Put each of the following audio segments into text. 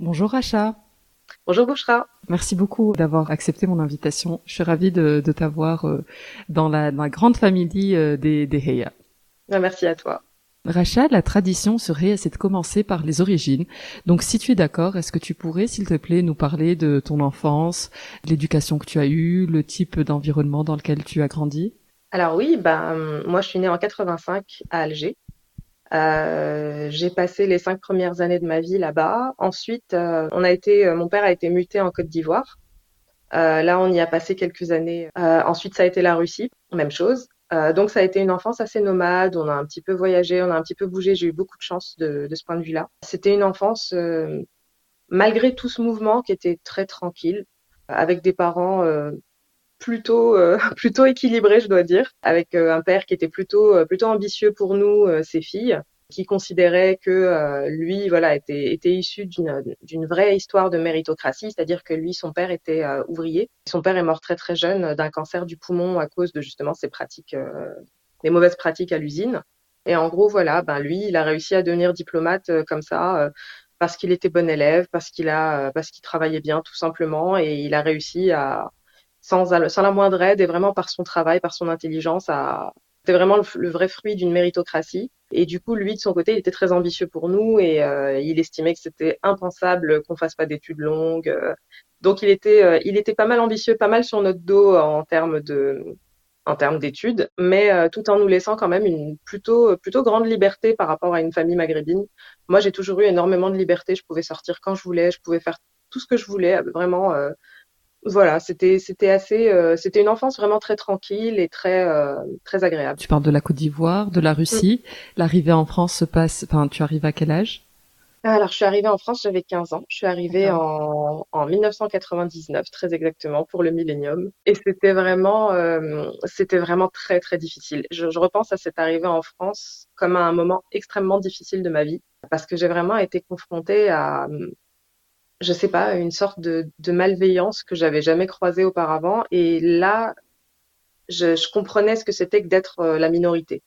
Bonjour Racha. Bonjour Bouchra. Merci beaucoup d'avoir accepté mon invitation. Je suis ravie de, t'avoir euh, dans, la, grande famille euh, des, des Heya. Ah, merci à toi. Racha, la tradition serait, c'est de commencer par les origines. Donc, si tu es d'accord, est-ce que tu pourrais, s'il te plaît, nous parler de ton enfance, l'éducation que tu as eue, le type d'environnement dans lequel tu as grandi? Alors oui, ben moi je suis née en 85 à Alger. Euh, j'ai passé les cinq premières années de ma vie là-bas. Ensuite, euh, on a été, mon père a été muté en Côte d'Ivoire. Euh, là, on y a passé quelques années. ensuite, ça a été la Russie, même chose. Euh, donc ça a été une enfance assez nomade, on a un petit peu voyagé, on a un petit peu bougé, j'ai eu beaucoup de chance de, ce point de vue-là. C'était une enfance, euh, malgré tout ce mouvement, qui était très tranquille, avec des parents euh, plutôt, plutôt équilibrés, je dois dire, avec un père qui était plutôt, plutôt ambitieux pour nous, ses filles, qui considérait que euh, lui, voilà, était, était issu d'une vraie histoire de méritocratie, c'est-à-dire que lui, son père était euh, ouvrier. Son père est mort très très jeune d'un cancer du poumon à cause de justement ses pratiques, euh, des mauvaises pratiques à l'usine. Et en gros, voilà, ben lui, il a réussi à devenir diplomate comme ça parce qu'il était bon élève, parce qu'il a, parce qu'il travaillait bien tout simplement, et il a réussi à sans, la moindre aide et vraiment par son travail, par son intelligence, c'était vraiment le, vrai fruit d'une méritocratie. Et du coup, lui, de son côté, il était très ambitieux pour nous et euh, il estimait que c'était impensable qu'on fasse pas d'études longues. Euh. donc, il était, euh, il était pas mal ambitieux, pas mal sur notre dos en termes de, en termes d'études, mais tout en nous laissant quand même une plutôt, plutôt grande liberté par rapport à une famille maghrébine. Moi, j'ai toujours eu énormément de liberté. Je pouvais sortir quand je voulais, je pouvais faire tout ce que je voulais, vraiment voilà, c'était c'était assez, euh, c'était une enfance vraiment très tranquille et très euh, très agréable. Tu parles de la Côte d'Ivoire, de la Russie. Mm. L'arrivée en France se passe. Enfin, tu arrives à quel âge? Alors, je suis arrivée en France, j'avais 15 ans. Je suis arrivée en, en 1999, très exactement, pour le millénium. Et c'était vraiment, euh, c'était vraiment très, très difficile. Je, je, repense à cette arrivée en France comme à un moment extrêmement difficile de ma vie, parce que j'ai vraiment été confrontée à, je sais pas, une sorte de, malveillance que j'avais jamais croisée auparavant. Et là, je, comprenais ce que c'était que d'être euh, la minorité.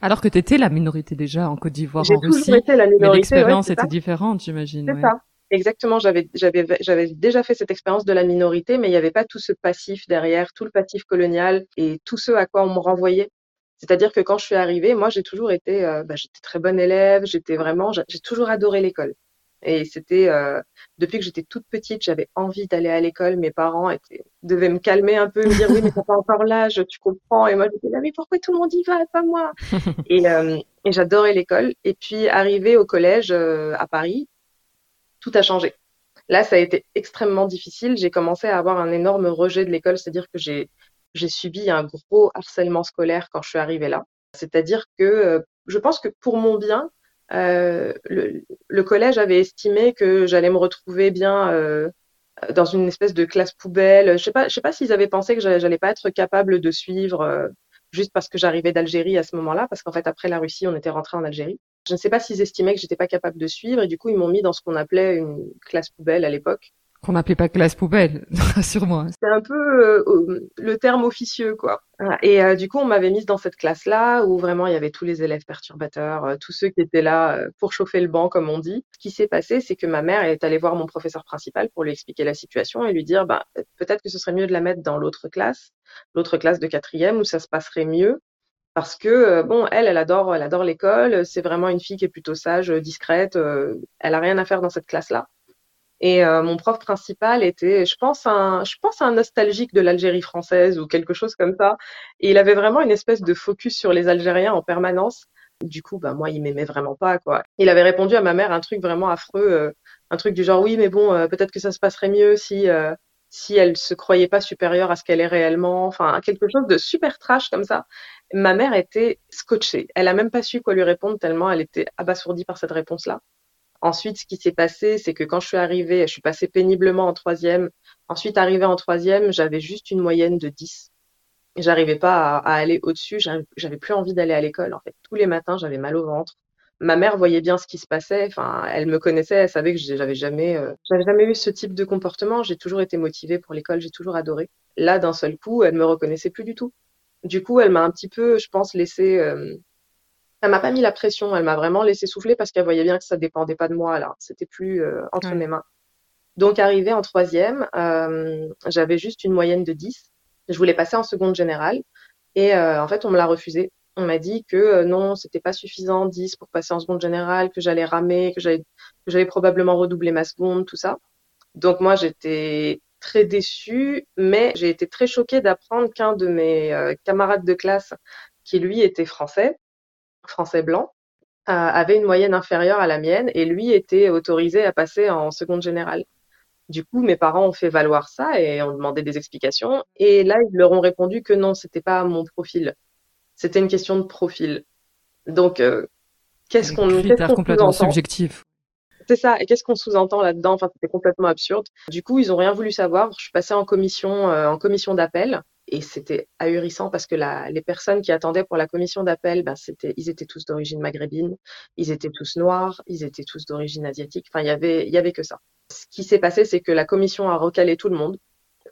Alors que tu étais la minorité déjà en Côte d'Ivoire, en Russie. Été la minorité, mais l'expérience était différente, j'imagine. C'est ça. Exactement, j'avais j'avais j'avais déjà fait cette expérience de la minorité, mais il n'y avait pas tout ce passif derrière, tout le passif colonial et tout ce à quoi on me renvoyait. C'est-à-dire que quand je suis arrivée, moi j'ai toujours été, euh, bah, j'étais très bonne élève, j'étais vraiment, j'ai toujours adoré l'école. Et c'était euh, depuis que j'étais toute petite, j'avais envie d'aller à l'école. Mes parents étaient, devaient me calmer un peu, me dire oui, mais t'as pas encore l'âge, tu comprends. Et moi, j'étais là, mais pourquoi tout le monde y va, pas moi Et, euh, et j'adorais l'école. Et puis, arrivé au collège euh, à Paris, tout a changé. Là, ça a été extrêmement difficile. J'ai commencé à avoir un énorme rejet de l'école, c'est-à-dire que j'ai j'ai subi un gros harcèlement scolaire quand je suis arrivée là. C'est-à-dire que je pense que pour mon bien, euh, le, collège avait estimé que j'allais me retrouver bien euh, dans une espèce de classe poubelle. Je sais pas, sais pas s'ils avaient pensé que j'allais pas être capable de suivre euh, juste parce que j'arrivais d'Algérie à ce moment-là, parce qu'en fait après la Russie, on était rentré en Algérie. Je ne sais pas s'ils estimaient que j'étais pas capable de suivre et du coup ils m'ont mis dans ce qu'on appelait une classe poubelle à l'époque qu'on n'appelait pas classe poubelle, rassure-moi. C'est un peu euh, le terme officieux, quoi. Et euh, du coup, on m'avait mise dans cette classe-là où vraiment il y avait tous les élèves perturbateurs, euh, tous ceux qui étaient là pour chauffer le banc, comme on dit. Ce qui s'est passé, c'est que ma mère est allée voir mon professeur principal pour lui expliquer la situation et lui dire, bah, peut-être que ce serait mieux de la mettre dans l'autre classe, l'autre classe de quatrième où ça se passerait mieux. Parce que bon, elle, elle adore, elle adore l'école. C'est vraiment une fille qui est plutôt sage, discrète. elle a rien à faire dans cette classe-là. Et euh, mon prof principal était, je pense, un, je pense un nostalgique de l'Algérie française ou quelque chose comme ça. Et il avait vraiment une espèce de focus sur les Algériens en permanence. Du coup, bah moi, il m'aimait vraiment pas, quoi. Il avait répondu à ma mère un truc vraiment affreux, euh, un truc du genre oui, mais bon, euh, peut-être que ça se passerait mieux si si elle se croyait pas supérieure à ce qu'elle est réellement. Enfin, quelque chose de super trash comme ça. Ma mère était scotchée. Elle a même pas su quoi lui répondre tellement elle était abasourdie par cette réponse-là. Ensuite, ce qui s'est passé, c'est que quand je suis arrivée, je suis passée péniblement en troisième. Ensuite, arrivée en troisième, j'avais juste une moyenne de 10. J'arrivais pas à, aller au-dessus. J'avais plus envie d'aller à l'école. En fait, tous les matins, j'avais mal au ventre. Ma mère voyait bien ce qui se passait. Enfin, elle me connaissait. Elle savait que j'avais jamais, euh, j'avais jamais eu ce type de comportement. J'ai toujours été motivée pour l'école. J'ai toujours adoré. Là, d'un seul coup, elle me reconnaissait plus du tout. Du coup, elle m'a un petit peu, je pense, laissé, euh, Elle m'a pas mis la pression, elle m'a vraiment laissé souffler parce qu'elle voyait bien que ça dépendait pas de moi là, c'était plus euh, entre mes mains. Donc arrivé en troisième, euh, j'avais juste une moyenne de 10. Je voulais passer en seconde générale et euh, en fait on me l'a refusé. On m'a dit que euh, non, c'était pas suffisant 10 pour passer en seconde générale, que j'allais ramer, que j'allais que j'allais probablement redoubler ma seconde, tout ça. Donc moi j'étais très déçue, mais j'ai été très choquée d'apprendre qu'un de mes euh, camarades de classe, qui lui était français, français blanc, euh, avait une moyenne inférieure à la mienne et lui était autorisé à passer en seconde générale. Du coup, mes parents ont fait valoir ça et ont demandé des explications. Et là, ils leur ont répondu que non, c'était pas mon profil. C'était une question de profil. Donc, euh, qu'est-ce qu'on qu complètement subjectif. C'est ça. Et qu'est-ce qu'on sous-entend là-dedans? Enfin, c'était complètement absurde. Du coup, ils ont rien voulu savoir. Je suis passée en commission, euh, en commission d'appel. Et c'était ahurissant parce que la, les personnes qui attendaient pour la commission d'appel, ben c'était, ils étaient tous d'origine maghrébine, ils étaient tous noirs, ils étaient tous d'origine asiatique. Enfin, il y avait, il y avait que ça. Ce qui s'est passé, c'est que la commission a recalé tout le monde.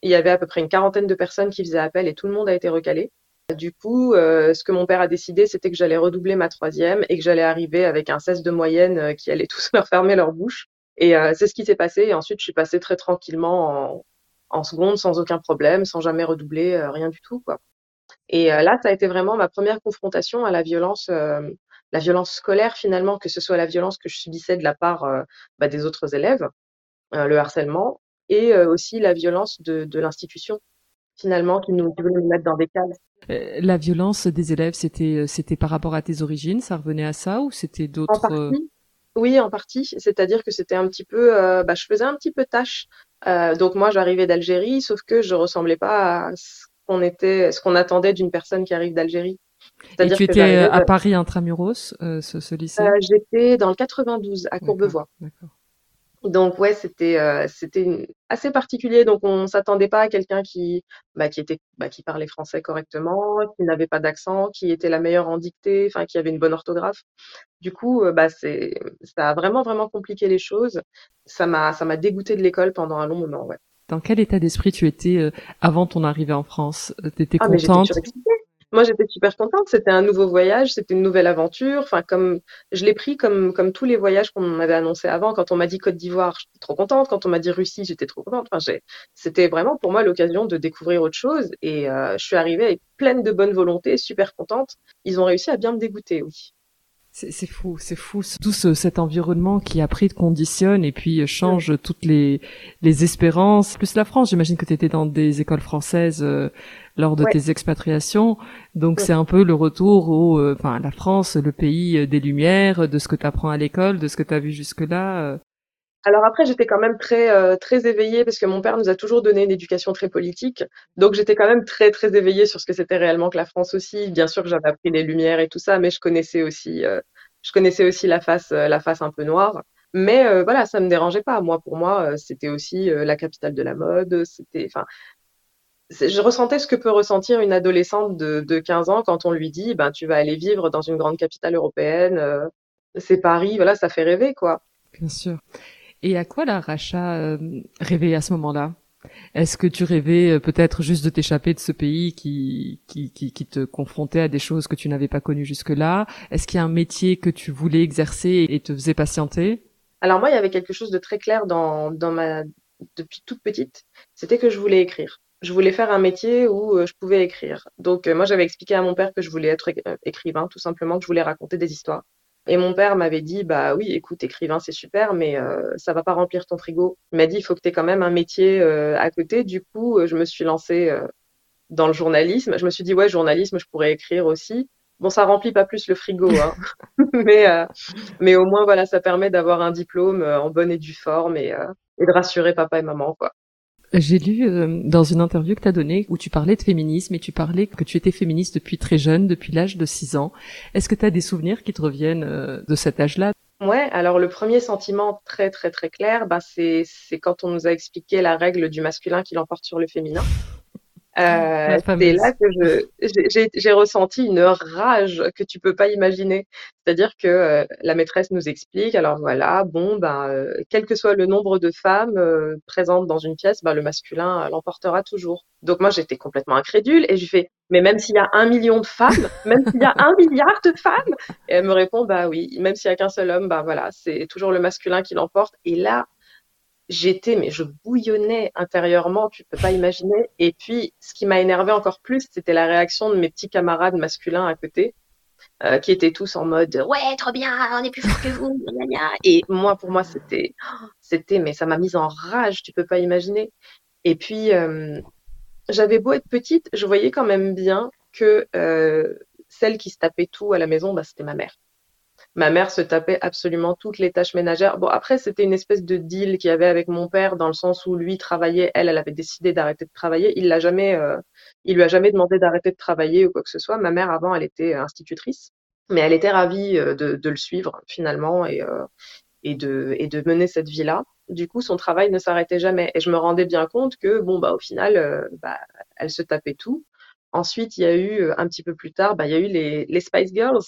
Il y avait à peu près une quarantaine de personnes qui faisaient appel et tout le monde a été recalé. Du coup, euh, ce que mon père a décidé, c'était que j'allais redoubler ma troisième et que j'allais arriver avec un 16 de moyenne euh, qui allait tous leur fermer leur bouche. Et euh, c'est ce qui s'est passé. Et ensuite, je suis passée très tranquillement en, en seconde sans aucun problème, sans jamais redoubler, euh, rien du tout. Quoi. Et euh, là, ça a été vraiment ma première confrontation à la violence, la violence scolaire finalement, que ce soit la violence que je subissais de la part bah, des autres élèves, le harcèlement, et aussi la violence de, de l'institution finalement qui nous voulait nous mettre dans des cases. Euh, la violence des élèves, c'était euh, c'était par rapport à tes origines, ça revenait à ça ou c'était d'autres. Oui, en partie. C'est-à-dire que c'était un petit peu, euh, bah, je faisais un petit peu tâche. Euh, donc moi, j'arrivais d'Algérie, sauf que je ressemblais pas à ce qu'on était, ce qu'on attendait d'une personne qui arrive d'Algérie. Et tu étais à Paris intramuros, euh, ce, ce lycée? J'étais dans le 92 à Courbevoie. D'accord. Donc ouais, c'était euh, c'était assez particulier. Donc on s'attendait pas à quelqu'un qui bah, qui était bah, qui parlait français correctement, qui n'avait pas d'accent, qui était la meilleure en dictée, enfin qui avait une bonne orthographe. Du coup, euh, bah c'est ça a vraiment vraiment compliqué les choses. Ça m'a ça m'a dégoûté de l'école pendant un long moment. Ouais. Dans quel état d'esprit tu étais euh, avant ton arrivée en France? T'étais ah, contente? Moi, j'étais super contente. C'était un nouveau voyage, c'était une nouvelle aventure. Enfin, comme je l'ai pris comme comme tous les voyages qu'on m'avait annoncé avant. Quand on m'a dit Côte d'Ivoire, j'étais trop contente. Quand on m'a dit Russie, j'étais trop contente. Enfin, c'était vraiment pour moi l'occasion de découvrir autre chose. Et euh, je suis arrivée avec pleine de bonne volonté, super contente. Ils ont réussi à bien me dégoûter, oui. C'est fou, c'est fou. Tout ce, cet environnement qui a pris de conditionne et puis euh, change toutes les, les espérances. Plus la France, j'imagine que tu étais dans des écoles françaises euh, lors de tes expatriations. Donc c'est un peu le retour au, euh, enfin, la France, le pays des Lumières, de ce que tu apprends à l'école, de ce que tu as vu jusque-là. Alors après, j'étais quand même très très éveillée parce que mon père nous a toujours donné une éducation très politique. Donc j'étais quand même très très éveillée sur ce que c'était réellement que la France aussi. Bien sûr que j'avais appris les Lumières et tout ça, mais je connaissais aussi je connaissais aussi la face la face un peu noire. Mais voilà, ça me dérangeait pas. Moi, pour moi, c'était aussi la capitale de la mode. C'était, enfin, je ressentais ce que peut ressentir une adolescente de, de 15 ans quand on lui dit, ben, tu vas aller vivre dans une grande capitale européenne. c'est Paris. Voilà, ça fait rêver, quoi. Bien sûr. Et à quoi la Racha euh, rêvait à ce moment-là? Est-ce que tu rêvais euh, peut-être juste de t'échapper de ce pays qui, qui, te confrontait à des choses que tu n'avais pas connues jusque-là? Est-ce qu'il y a un métier que tu voulais exercer et te faisait patienter? Alors moi, il y avait quelque chose de très clair dans, dans ma depuis toute petite, c'était que je voulais écrire. Je voulais faire un métier où euh, je pouvais écrire. Donc moi, j'avais expliqué à mon père que je voulais être écrivain, tout simplement, que je voulais raconter des histoires. Et mon père m'avait dit, bah oui, écoute, écrivain, c'est super, mais euh, ça va pas remplir ton frigo. Il m'a dit, il faut que tu aies quand même un métier euh, à côté. Du coup, euh, je me suis lancée euh, dans le journalisme. Je me suis dit, ouais, journalisme, je pourrais écrire aussi. Bon, ça remplit pas plus le frigo, hein. mais, mais au moins, voilà, ça permet d'avoir un diplôme en bonne et due forme et, et de rassurer papa et maman, quoi. J'ai lu euh, dans une interview que tu as donnée où tu parlais de féminisme et tu parlais que tu étais féministe depuis très jeune, depuis l'âge de 6 ans. Est-ce que tu as des souvenirs qui te reviennent euh, de cet âge-là? Ouais, alors le premier sentiment très très très clair, bah, c'est quand on nous a expliqué la règle du masculin qui l'emporte sur le féminin. Euh, c'est là que j'ai ressenti une rage que tu peux pas imaginer. C'est-à-dire que euh, la maîtresse nous explique, alors voilà, bon, ben, euh, quel que soit le nombre de femmes euh, présentes dans une pièce, ben, le masculin l'emportera toujours. Donc moi j'étais complètement incrédule et je fais, mais même s'il y a un million de femmes, même s'il y a un milliard de femmes, et elle me répond, bah oui, même s'il y a qu'un seul homme, bah voilà, c'est toujours le masculin qui l'emporte. Et là, j'étais, mais je bouillonnais intérieurement, tu peux pas imaginer. Et puis, ce qui m'a énervé encore plus, c'était la réaction de mes petits camarades masculins à côté, euh, qui étaient tous en mode ouais, trop bien, on est plus fort que vous, Et moi, pour moi, c'était, c'était, mais ça m'a mise en rage, tu peux pas imaginer. Et puis, euh, j'avais beau être petite, je voyais quand même bien que euh, celle qui se tapait tout à la maison, bah, c'était ma mère. Ma mère se tapait absolument toutes les tâches ménagères. Bon, après, c'était une espèce de deal qu'il y avait avec mon père dans le sens où lui travaillait, elle, elle avait décidé d'arrêter de travailler. Il l'a jamais, euh, il lui a jamais demandé d'arrêter de travailler ou quoi que ce soit. Ma mère, avant, elle était institutrice, mais elle était ravie euh, de, de le suivre finalement et, euh, et de, et de mener cette vie-là. Du coup, son travail ne s'arrêtait jamais. Et je me rendais bien compte que, bon, bah, au final, euh, bah, elle se tapait tout. Ensuite, il y a eu, un petit peu plus tard, bah, il y a eu les, les Spice Girls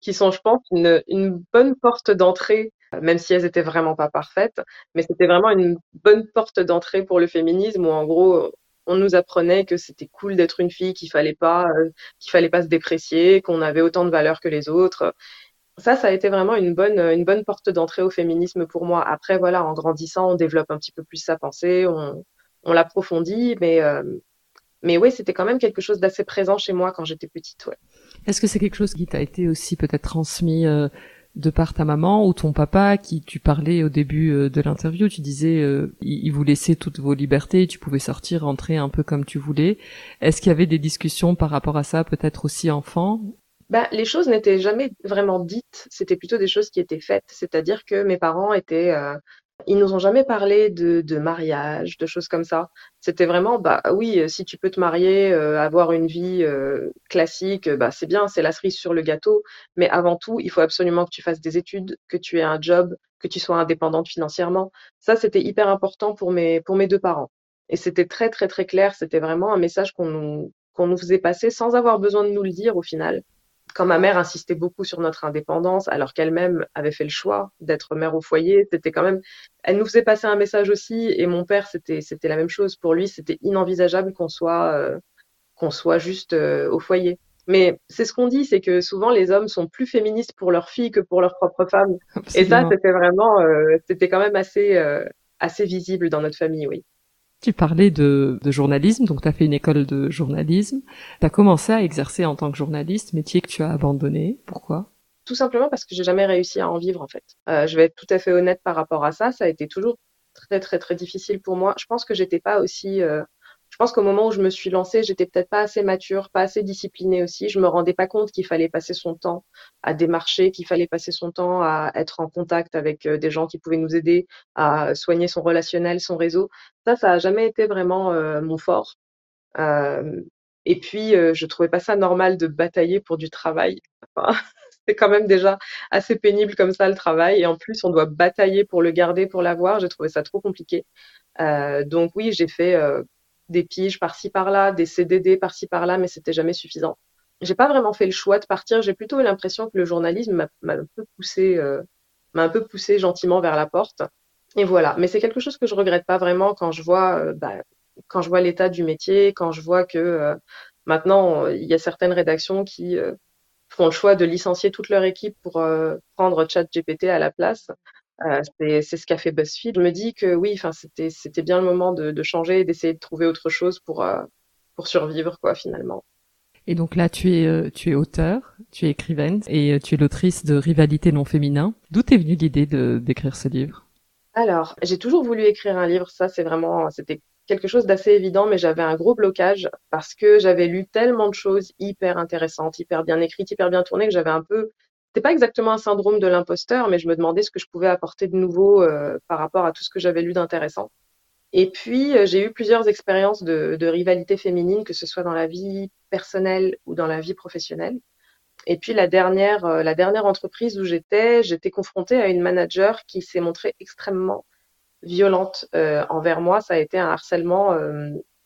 qui sont, je pense, une, une bonne porte d'entrée, même si elles étaient vraiment pas parfaites, mais c'était vraiment une bonne porte d'entrée pour le féminisme où en gros, on nous apprenait que c'était cool d'être une fille, qu'il fallait pas, euh, qu'il fallait pas se déprécier, qu'on avait autant de valeur que les autres. Ça, ça a été vraiment une bonne, une bonne porte d'entrée au féminisme pour moi. Après, voilà, en grandissant, on développe un petit peu plus sa pensée, on, on l'approfondit, mais, euh, mais oui, c'était quand même quelque chose d'assez présent chez moi quand j'étais petite. Ouais. Est-ce que c'est quelque chose qui t'a été aussi peut-être transmis euh, de par ta maman ou ton papa qui tu parlais au début euh, de l'interview, tu disais euh, il vous laissait toutes vos libertés, tu pouvais sortir, rentrer un peu comme tu voulais. Est-ce qu'il y avait des discussions par rapport à ça, peut-être aussi enfant? Bah, les choses n'étaient jamais vraiment dites, c'était plutôt des choses qui étaient faites. C'est-à-dire que mes parents étaient ils nous ont jamais parlé de, de mariage, de choses comme ça. C'était vraiment, bah oui, si tu peux te marier, euh, avoir une vie euh, classique, bah c'est bien, c'est la cerise sur le gâteau. Mais avant tout, il faut absolument que tu fasses des études, que tu aies un job, que tu sois indépendante financièrement. Ça, c'était hyper important pour mes pour mes deux parents. Et c'était très très très clair. C'était vraiment un message qu'on nous qu'on nous faisait passer sans avoir besoin de nous le dire au final quand ma mère insistait beaucoup sur notre indépendance, alors qu'elle-même avait fait le choix d'être mère au foyer, c'était quand même, elle nous faisait passer un message aussi. Et mon père, c'était c'était la même chose. Pour lui, c'était inenvisageable qu'on soit euh, qu'on soit juste euh, au foyer. Mais c'est ce qu'on dit, c'est que souvent les hommes sont plus féministes pour leurs filles que pour leurs propres femmes. Et ça, c'était vraiment, euh, c'était quand même assez assez visible dans notre famille, oui. Tu parlais de, journalisme, donc tu as fait une école de journalisme. Tu as commencé à exercer en tant que journaliste, métier que tu as abandonné. Pourquoi? Tout simplement parce que j'ai jamais réussi à en vivre en fait. Euh, je vais être tout à fait honnête par rapport à ça. Ça a été toujours très très très difficile pour moi. Je pense que j'étais pas aussi euh, pense qu'au moment où je me suis lancée, j'étais peut-être pas assez mature, pas assez disciplinée aussi. Je me rendais pas compte qu'il fallait passer son temps à démarcher, qu'il fallait passer son temps à être en contact avec euh, des gens qui pouvaient nous aider à soigner son relationnel, son réseau. Ça, ça a jamais été vraiment euh, mon fort. Euh, et puis, euh, je trouvais pas ça normal de batailler pour du travail. C'est quand même déjà assez pénible comme ça le travail. Et en plus, on doit batailler pour le garder, pour l'avoir. J'ai trouvé ça trop compliqué. Donc oui, j'ai fait des piges par-ci par-là, des CDD par-ci par-là, mais c'était jamais suffisant. J'ai pas vraiment fait le choix de partir. J'ai plutôt eu l'impression que le journalisme m'a un peu poussé, euh, m'a un peu poussé gentiment vers la porte. Et voilà. Mais c'est quelque chose que je regrette pas vraiment quand je vois, euh, bah, quand je vois l'état du métier, quand je vois que euh, maintenant il y a certaines rédactions qui font le choix de licencier toute leur équipe pour prendre ChatGPT à la place. Euh, c'est ce qu'a fait BuzzFeed. Je me dis que oui, enfin c'était bien le moment de, de changer, d'essayer de trouver autre chose pour euh, pour survivre quoi finalement. Et donc là, tu es euh, tu es auteur, tu es écrivaine et tu es l'autrice de Rivalité non féminin. D'où t'es venue l'idée d'écrire ce livre? Alors, j'ai toujours voulu écrire un livre. Ça, c'est vraiment c'était quelque chose d'assez évident, mais j'avais un gros blocage parce que j'avais lu tellement de choses hyper intéressantes, hyper bien écrites, hyper bien tournées que j'avais un peu c'était pas exactement un syndrome de l'imposteur, mais je me demandais ce que je pouvais apporter de nouveau euh, par rapport à tout ce que j'avais lu d'intéressant. Et puis, euh, j'ai eu plusieurs expériences de, de, rivalité féminine, que ce soit dans la vie personnelle ou dans la vie professionnelle. Et puis, la dernière, euh, la dernière entreprise où j'étais, j'étais confrontée à une manager qui s'est montrée extrêmement violente envers moi. Ça a été un harcèlement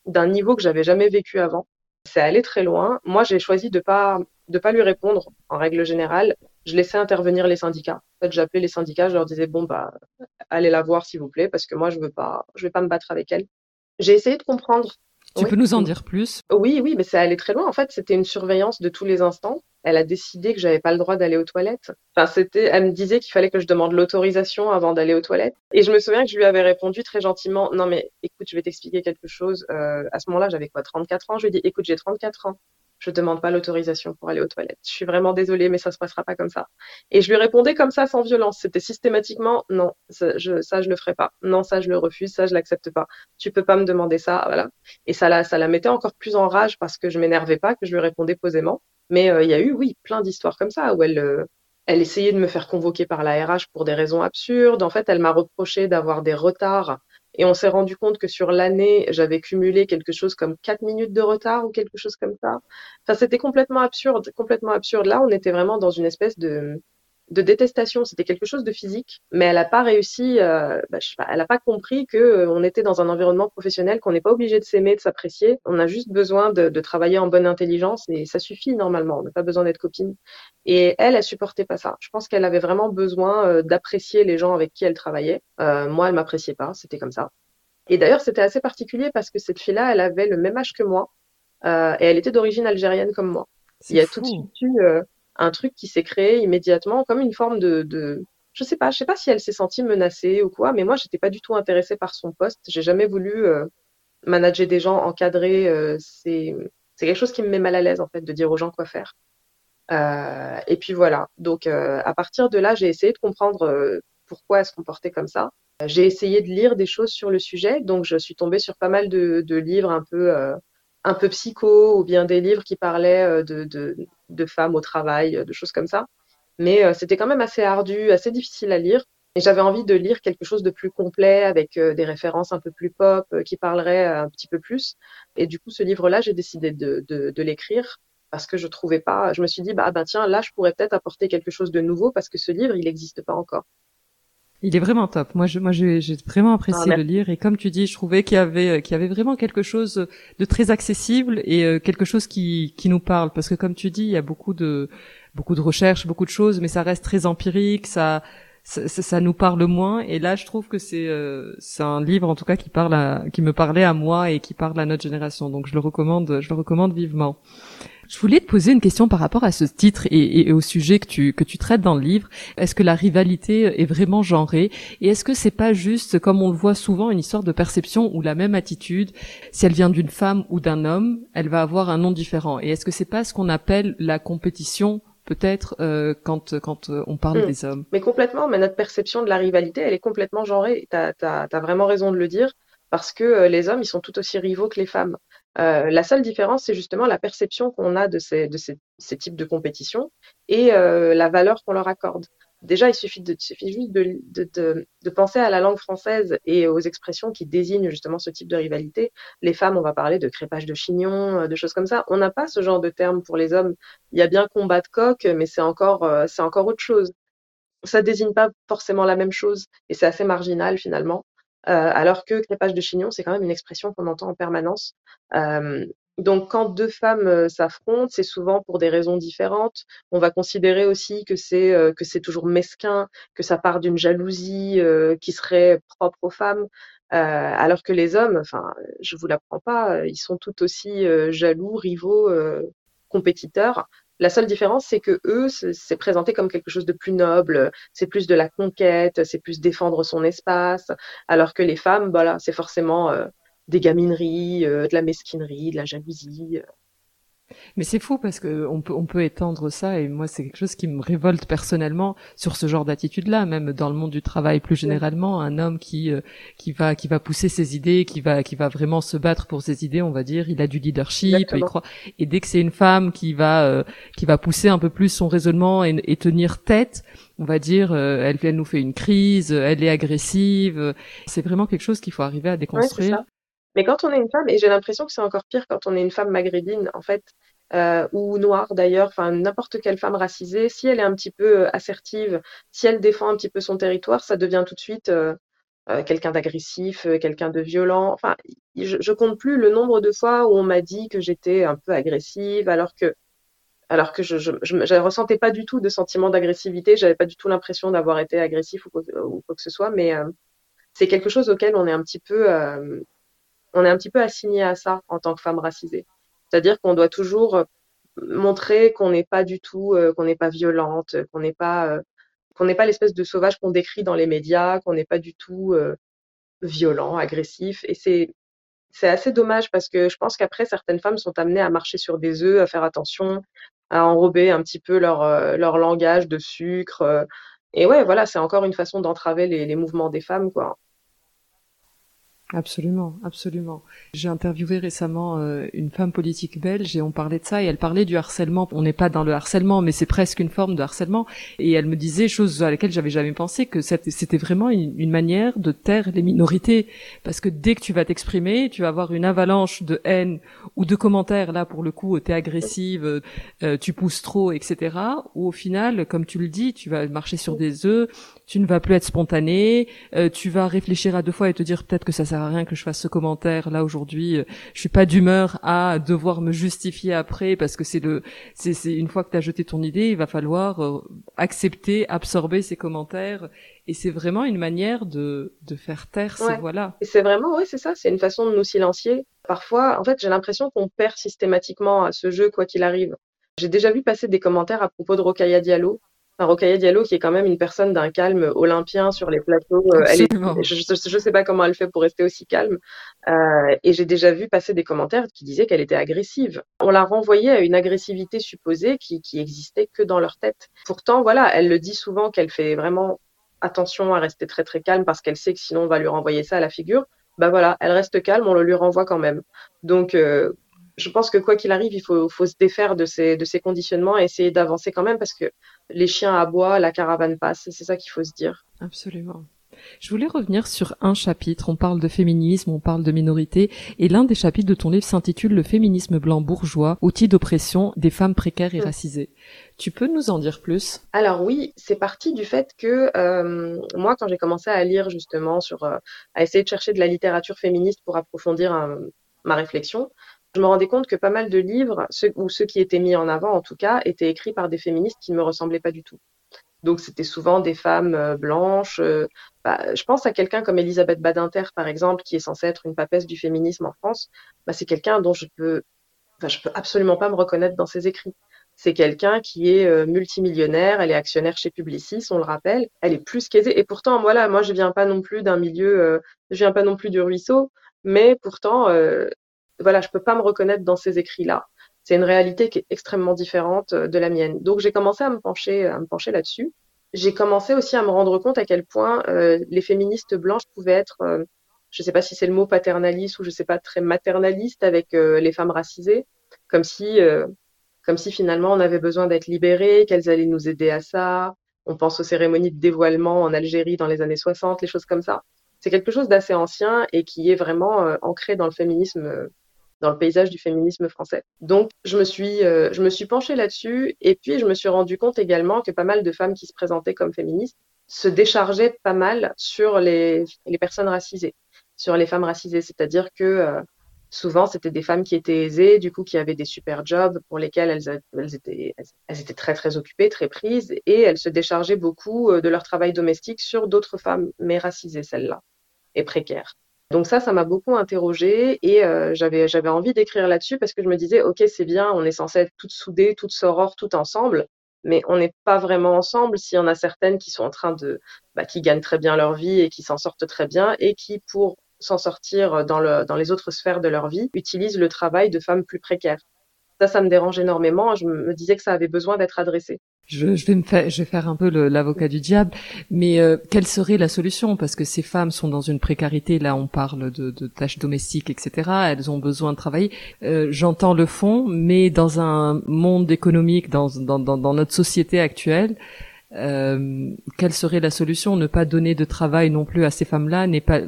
d'un niveau que j'avais jamais vécu avant. C'est allé très loin. Moi, j'ai choisi de pas de pas lui répondre en règle générale je laissais intervenir les syndicats. En fait, j'appelais les syndicats, je leur disais bon bah allez la voir s'il vous plaît parce que moi je veux pas, je vais pas me battre avec elle. J'ai essayé de comprendre Tu peux nous en dire plus? Oui, oui, mais ça allait très loin. En fait, c'était une surveillance de tous les instants. Elle a décidé que j'avais pas le droit d'aller aux toilettes. Enfin, c'était, elle me disait qu'il fallait que je demande l'autorisation avant d'aller aux toilettes. Et je me souviens que je lui avais répondu très gentiment, non mais écoute, je vais t'expliquer quelque chose. Euh, à ce moment-là, j'avais quoi, 34 ans? Je lui ai dit, écoute, j'ai 34 ans je demande pas l'autorisation pour aller aux toilettes. Je suis vraiment désolée, mais ça se passera pas comme ça. Et je lui répondais comme ça, sans violence. C'était systématiquement, non, ça je, ça, je le ferai pas. Non, ça, je le refuse, ça, je l'accepte pas. Tu peux pas me demander ça, voilà. Et ça la, ça la mettait encore plus en rage parce que je m'énervais pas, que je lui répondais posément. Mais euh, il y a eu, oui, plein d'histoires comme ça où elle, euh, elle essayait de me faire convoquer par la RH pour des raisons absurdes. En fait, elle m'a reproché d'avoir des retards et on s'est rendu compte que sur l'année, j'avais cumulé quelque chose comme 4 minutes de retard ou quelque chose comme ça. Enfin, c'était complètement absurde, complètement absurde. Là, on était vraiment dans une espèce de, de détestation. C'était quelque chose de physique, mais elle n'a pas réussi, euh, bah, je sais pas, elle n'a pas compris que euh, on était dans un environnement professionnel, qu'on n'est pas obligé de s'aimer, de s'apprécier. On a juste besoin de, de, travailler en bonne intelligence et ça suffit normalement. On n'a pas besoin d'être copine. Et elle, elle supportait pas ça. Je pense qu'elle avait vraiment besoin euh, d'apprécier les gens avec qui elle travaillait. Euh, moi, elle m'appréciait pas. C'était comme ça. Et d'ailleurs, c'était assez particulier parce que cette fille-là, elle avait le même âge que moi euh, et elle était d'origine algérienne comme moi. Il y a tout de suite eu un truc qui s'est créé immédiatement comme une forme de, de je sais pas, je sais pas si elle s'est sentie menacée ou quoi, mais moi j'étais pas du tout intéressée par son poste. J'ai jamais voulu euh, manager des gens, encadrer. Euh, c'est quelque chose qui me met mal à l'aise en fait de dire aux gens quoi faire. Euh, et puis voilà. Donc euh, à partir de là, j'ai essayé de comprendre euh, pourquoi elle se comportait comme ça. J'ai essayé de lire des choses sur le sujet, donc je suis tombée sur pas mal de, de livres un peu un peu psycho ou bien des livres qui parlaient de, de, de femmes au travail, de choses comme ça. Mais euh, c'était quand même assez ardu, assez difficile à lire. Et j'avais envie de lire quelque chose de plus complet avec euh, des références un peu plus pop euh, qui parleraient un petit peu plus. Et du coup, ce livre-là, j'ai décidé de l'écrire parce que je trouvais pas. Je me suis dit bah, bah tiens là, je pourrais peut-être apporter quelque chose de nouveau parce que ce livre, il n'existe pas encore. Il est vraiment top. Moi, je, moi, j'ai vraiment apprécié ah, le lire et comme tu dis, je trouvais qu'il y avait, qu'il y avait vraiment quelque chose de très accessible et euh, quelque chose qui, qui nous parle. Parce que comme tu dis, il y a beaucoup de, beaucoup de recherches, beaucoup de choses, mais ça reste très empirique. Ça, ça, ça nous parle moins. Et là, je trouve que c'est, euh, c'est un livre en tout cas qui parle, à, qui me parlait à moi et qui parle à notre génération. Donc, je le recommande, je le recommande vivement. Je voulais te poser une question par rapport à ce titre et, et, au sujet que tu que tu traites dans le livre. Est-ce que la rivalité est vraiment genrée et est-ce que c'est pas juste comme on le voit souvent une histoire de perception où la même attitude, si elle vient d'une femme ou d'un homme, elle va avoir un nom différent. Et est-ce que c'est pas ce qu'on appelle la compétition peut-être euh, quand quand euh, on parle hmm. des hommes? Mais complètement, mais notre perception de la rivalité, elle est complètement genrée. Tu as, as, vraiment raison de le dire parce que euh, les hommes, ils sont tout aussi rivaux que les femmes. Euh, la seule différence, c'est justement la perception qu'on a de ces, de ces, ces, types de compétitions et euh, la valeur qu'on leur accorde. Déjà, il suffit, de, suffit juste de, de, de, penser à la langue française et aux expressions qui désignent justement ce type de rivalité. Les femmes, on va parler de crépage de chignon, euh, de choses comme ça. On n'a pas ce genre de terme pour les hommes. Il y a bien combat de coq, mais c'est encore, euh, c'est encore autre chose. Ça désigne pas forcément la même chose et c'est assez marginal finalement. Euh, alors que crépage de chignon, c'est quand même une expression qu'on entend en permanence. Euh, donc, quand deux femmes euh, s'affrontent, c'est souvent pour des raisons différentes. On va considérer aussi que c'est que c'est toujours mesquin, que ça part d'une jalousie qui serait propre aux femmes, alors que les hommes, enfin, je vous l'apprends pas, ils sont tout aussi jaloux, rivaux, compétiteurs. La seule différence, c'est que eux, c'est présenté comme quelque chose de plus noble, c'est plus de la conquête, c'est plus défendre son espace, alors que les femmes, voilà, c'est forcément euh, des gamineries, euh, de la mesquinerie, de la jalousie. Mais c'est fou parce que on peut on peut étendre ça et moi c'est quelque chose qui me révolte personnellement sur ce genre d'attitude-là, même dans le monde du travail plus généralement, un homme qui euh, qui va qui va pousser ses idées, qui va qui va vraiment se battre pour ses idées, on va dire, il a du leadership, il croit. Et dès que c'est une femme qui va euh, qui va pousser un peu plus son raisonnement et, et tenir tête, on va dire, euh, elle, elle nous fait une crise, elle est agressive. C'est vraiment quelque chose qu'il faut arriver à déconstruire. Mais quand on est une femme, et j'ai l'impression que c'est encore pire quand on est une femme maghrébine, en fait, euh, ou noire d'ailleurs, enfin n'importe quelle femme racisée, si elle est un petit peu euh, assertive, si elle défend un petit peu son territoire, ça devient tout de suite euh, euh quelqu'un d'agressif, euh, quelqu'un de violent. Enfin, je, je, compte plus le nombre de fois où on m'a dit que j'étais un peu agressive, alors que alors que je, je, ressentais pas du tout de sentiment d'agressivité, j'avais pas du tout l'impression d'avoir été agressif ou, ou, quoi que ce soit, mais c'est quelque chose auquel on est un petit peu on est un petit peu assigné à ça en tant que femme racisée. C'est-à-dire qu'on doit toujours montrer qu'on n'est pas du tout, qu'on n'est pas violente, qu'on n'est pas, qu'on n'est pas l'espèce de sauvage qu'on décrit dans les médias, qu'on n'est pas du tout violent, agressif. Et c'est c'est assez dommage parce que je pense qu'après certaines femmes sont amenées à marcher sur des œufs, à faire attention, à enrober un petit peu leur leur langage de sucre. Et ouais, voilà, c'est encore une façon d'entraver les, les mouvements des femmes, quoi. Absolument, absolument. J'ai interviewé récemment euh, une femme politique belge et on parlait de ça et elle parlait du harcèlement. On n'est pas dans le harcèlement, mais c'est presque une forme de harcèlement. Et elle me disait, chose à laquelle j'avais jamais pensé, que c'était vraiment une, manière de taire les minorités. Parce que dès que tu vas t'exprimer, tu vas avoir une avalanche de haine ou de commentaires. Là, pour le coup, t'es agressive, euh, tu pousses trop, etc. Ou au final, comme tu le dis, tu vas marcher sur des œufs, tu ne vas plus être spontané, euh, tu vas réfléchir à deux fois et te dire peut-être que ça sert à rien que je fasse ce commentaire là aujourd'hui. Euh, je suis pas d'humeur à devoir me justifier après parce que c'est le, c'est, c'est une fois que tu as jeté ton idée, il va falloir euh, accepter, absorber ces commentaires et c'est vraiment une manière de, de faire taire ces voix-là. Et c'est vraiment, oui, c'est ça, c'est une façon de nous silencier. Parfois, en fait, j'ai l'impression qu'on perd systématiquement à ce jeu quoi qu'il arrive. J'ai déjà vu passer des commentaires à propos de Rokaya Diallo Enfin, Rokaya Diallo, qui est quand même une personne d'un calme olympien sur les plateaux. Euh, elle est, je ne sais pas comment elle fait pour rester aussi calme. Euh, et j'ai déjà vu passer des commentaires qui disaient qu'elle était agressive. On l'a renvoyée à une agressivité supposée qui, qui existait que dans leur tête. Pourtant, voilà, elle le dit souvent qu'elle fait vraiment attention à rester très très calme parce qu'elle sait que sinon on va lui renvoyer ça à la figure. Bah voilà, elle reste calme, on le lui renvoie quand même. Donc euh, je pense que quoi qu'il arrive, il faut, faut, se défaire de ces, de ces conditionnements et essayer d'avancer quand même parce que les chiens aboient, la caravane passe. C'est ça qu'il faut se dire. Absolument. Je voulais revenir sur un chapitre. On parle de féminisme, on parle de minorité, et l'un des chapitres de ton livre s'intitule Le féminisme blanc bourgeois, outil d'oppression des femmes précaires et mm. racisées. Tu peux nous en dire plus? Alors oui, c'est parti du fait que euh, moi, quand j'ai commencé à lire justement sur, euh, à essayer de chercher de la littérature féministe pour approfondir euh, ma réflexion, je me rendais compte que pas mal de livres, ceux, ou ceux qui étaient mis en avant en tout cas, étaient écrits par des féministes qui ne me ressemblaient pas du tout. Donc c'était souvent des femmes euh, blanches. Euh, bah, je pense à quelqu'un comme Elisabeth Badinter, par exemple, qui est censée être une papesse du féminisme en France. Bah, c'est quelqu'un dont je peux, je peux absolument pas me reconnaître dans ses écrits. C'est quelqu'un qui est euh, multimillionnaire, elle est actionnaire chez Publicis, on le rappelle. Elle est plus qu'aisée. Et pourtant, voilà, moi je viens pas non plus d'un milieu, je viens pas non plus du ruisseau, mais pourtant, voilà, je peux pas me reconnaître dans ces écrits-là. C'est une réalité qui est extrêmement différente euh, de la mienne. Donc j'ai commencé à me pencher, à me pencher là-dessus. J'ai commencé aussi à me rendre compte à quel point euh, les féministes blanches pouvaient être, euh, je ne sais pas si c'est le mot paternaliste ou je ne sais pas très maternaliste avec les femmes racisées, comme si, comme si finalement on avait besoin d'être libérées, qu'elles allaient nous aider à ça. On pense aux cérémonies de dévoilement en Algérie dans les années 60, les choses comme ça. C'est quelque chose d'assez ancien et qui est vraiment ancré dans le féminisme dans le paysage du féminisme français. Donc, je me suis, euh, je me suis penchée là-dessus et puis je me suis rendu compte également que pas mal de femmes qui se présentaient comme féministes se déchargeaient pas mal sur les, les personnes racisées, sur les femmes racisées. C'est-à-dire que euh, souvent, c'était des femmes qui étaient aisées, du coup, qui avaient des super jobs pour lesquels elles, étaient, elles étaient très, très occupées, très prises et elles se déchargeaient beaucoup euh, de leur travail domestique sur d'autres femmes, mais racisées, celles-là, et précaires. Donc ça, ça m'a beaucoup interrogée et euh, j'avais envie d'écrire là-dessus parce que je me disais, ok, c'est bien, on est censé être toutes soudées, toutes sorores, toutes ensemble, mais on n'est pas vraiment ensemble s'il y en a certaines qui sont en train de, bah, qui gagnent très bien leur vie et qui s'en sortent très bien et qui, pour s'en sortir dans, le, dans les autres sphères de leur vie, utilisent le travail de femmes plus précaires. Ça, ça me dérange énormément. Je me disais que ça avait besoin d'être adressé. Je, je, vais me faire, je vais faire un peu l'avocat du diable, mais euh, quelle serait la solution? Parce que ces femmes sont dans une précarité. Là, on parle de, de tâches domestiques, etc. Elles ont besoin de travailler. Euh, J'entends le fond, mais dans un monde économique, dans, dans, dans, dans notre société actuelle, euh, quelle serait la solution? Ne pas donner de travail non plus à ces femmes-là, n'est pas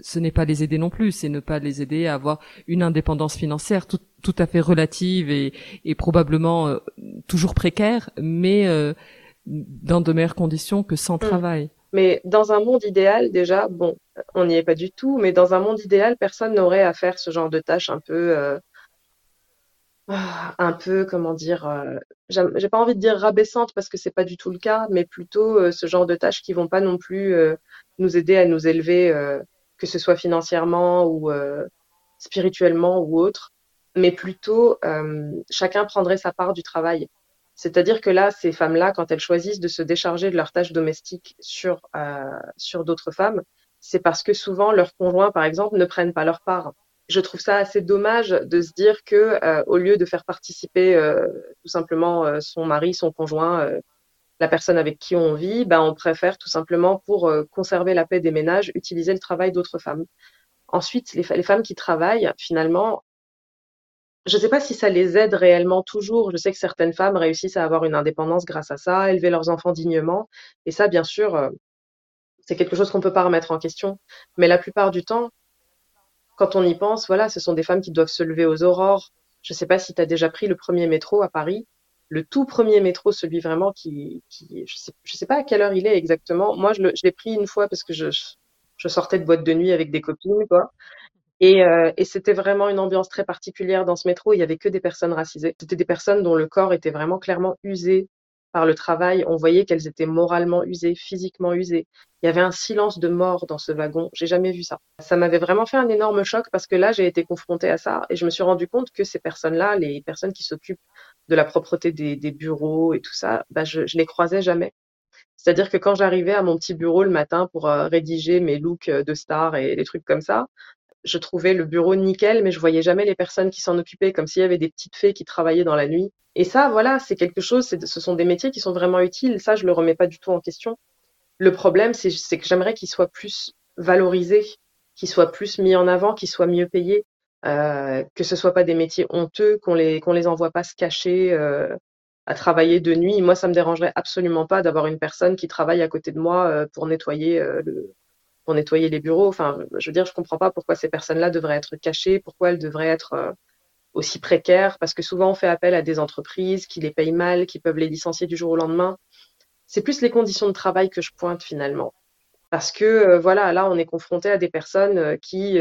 ce n'est pas les aider non plus, c'est ne pas les aider à avoir une indépendance financière tout, tout à fait relative et, et probablement euh, toujours précaire, mais euh, dans de meilleures conditions que sans mm. travail. Mais dans un monde idéal, déjà, bon, on n'y est pas du tout, mais dans un monde idéal, personne n'aurait à faire ce genre de tâches un peu, euh, un peu, comment dire, j'ai pas envie de dire rabaissante parce que c'est pas du tout le cas, mais plutôt ce genre de tâches qui vont pas non plus nous aider à nous élever que ce soit financièrement ou, euh, spirituellement ou autre, mais plutôt chacun prendrait sa part du travail. C'est-à-dire que là, ces femmes-là, quand elles choisissent de se décharger de leurs tâches domestiques sur, sur d'autres femmes, c'est parce que souvent leurs conjoints, par exemple, ne prennent pas leur part je trouve ça assez dommage de se dire que euh, au lieu de faire participer euh, tout simplement euh, son mari, son conjoint, la personne avec qui on vit, ben on préfère tout simplement pour conserver la paix des ménages utiliser le travail d'autres femmes. Ensuite, les, femmes qui travaillent, finalement, je ne sais pas si ça les aide réellement toujours. Je sais que certaines femmes réussissent à avoir une indépendance grâce à ça, élever leurs enfants dignement, et ça, bien sûr, c'est quelque chose qu'on peut pas remettre en question. Mais la plupart du temps, quand on y pense, voilà, ce sont des femmes qui doivent se lever aux aurores. Je ne sais pas si tu as déjà pris le premier métro à Paris. Le tout premier métro, celui vraiment qui, qui je sais, sais pas à quelle heure il est exactement. Moi, je l'ai pris une fois parce que je, sortais de boîte de nuit avec des copines, quoi. Et, euh, et c'était vraiment une ambiance très particulière dans ce métro. Il y avait que des personnes racisées. C'était des personnes dont le corps était vraiment clairement usé par le travail, on voyait qu'elles étaient moralement usées, physiquement usées. Il y avait un silence de mort dans ce wagon. J'ai jamais vu ça. Ça m'avait vraiment fait un énorme choc parce que là, j'ai été confrontée à ça et je me suis rendu compte que ces personnes-là, les personnes qui s'occupent de la propreté des, bureaux et tout ça, bah, je, je les croisais jamais. C'est-à-dire que quand j'arrivais à mon petit bureau le matin pour euh, rédiger mes looks euh, de star et des trucs comme ça, je trouvais le bureau nickel, mais je voyais jamais les personnes qui s'en occupaient, comme s'il y avait des petites fées qui travaillaient dans la nuit. Et ça, voilà, c'est quelque chose, ce sont des métiers qui sont vraiment utiles. Ça, je le remets pas du tout en question. Le problème, c'est que j'aimerais qu'ils soient plus valorisés, qu'ils soient plus mis en avant, qu'ils soient mieux payés, euh, que ce soit pas des métiers honteux, qu'on les les envoie pas se cacher euh, à travailler de nuit. Moi, ça me dérangerait absolument pas d'avoir une personne qui travaille à côté de moi euh, pour nettoyer les bureaux. Enfin, je veux dire, je comprends pas pourquoi ces personnes-là devraient être cachées, pourquoi elles devraient être aussi précaires, parce que souvent on fait appel à des entreprises qui les payent mal, qui peuvent les licencier du jour au lendemain. C'est plus les conditions de travail que je pointe finalement. Parce que euh, voilà, là, on est confronté à des personnes euh, qui,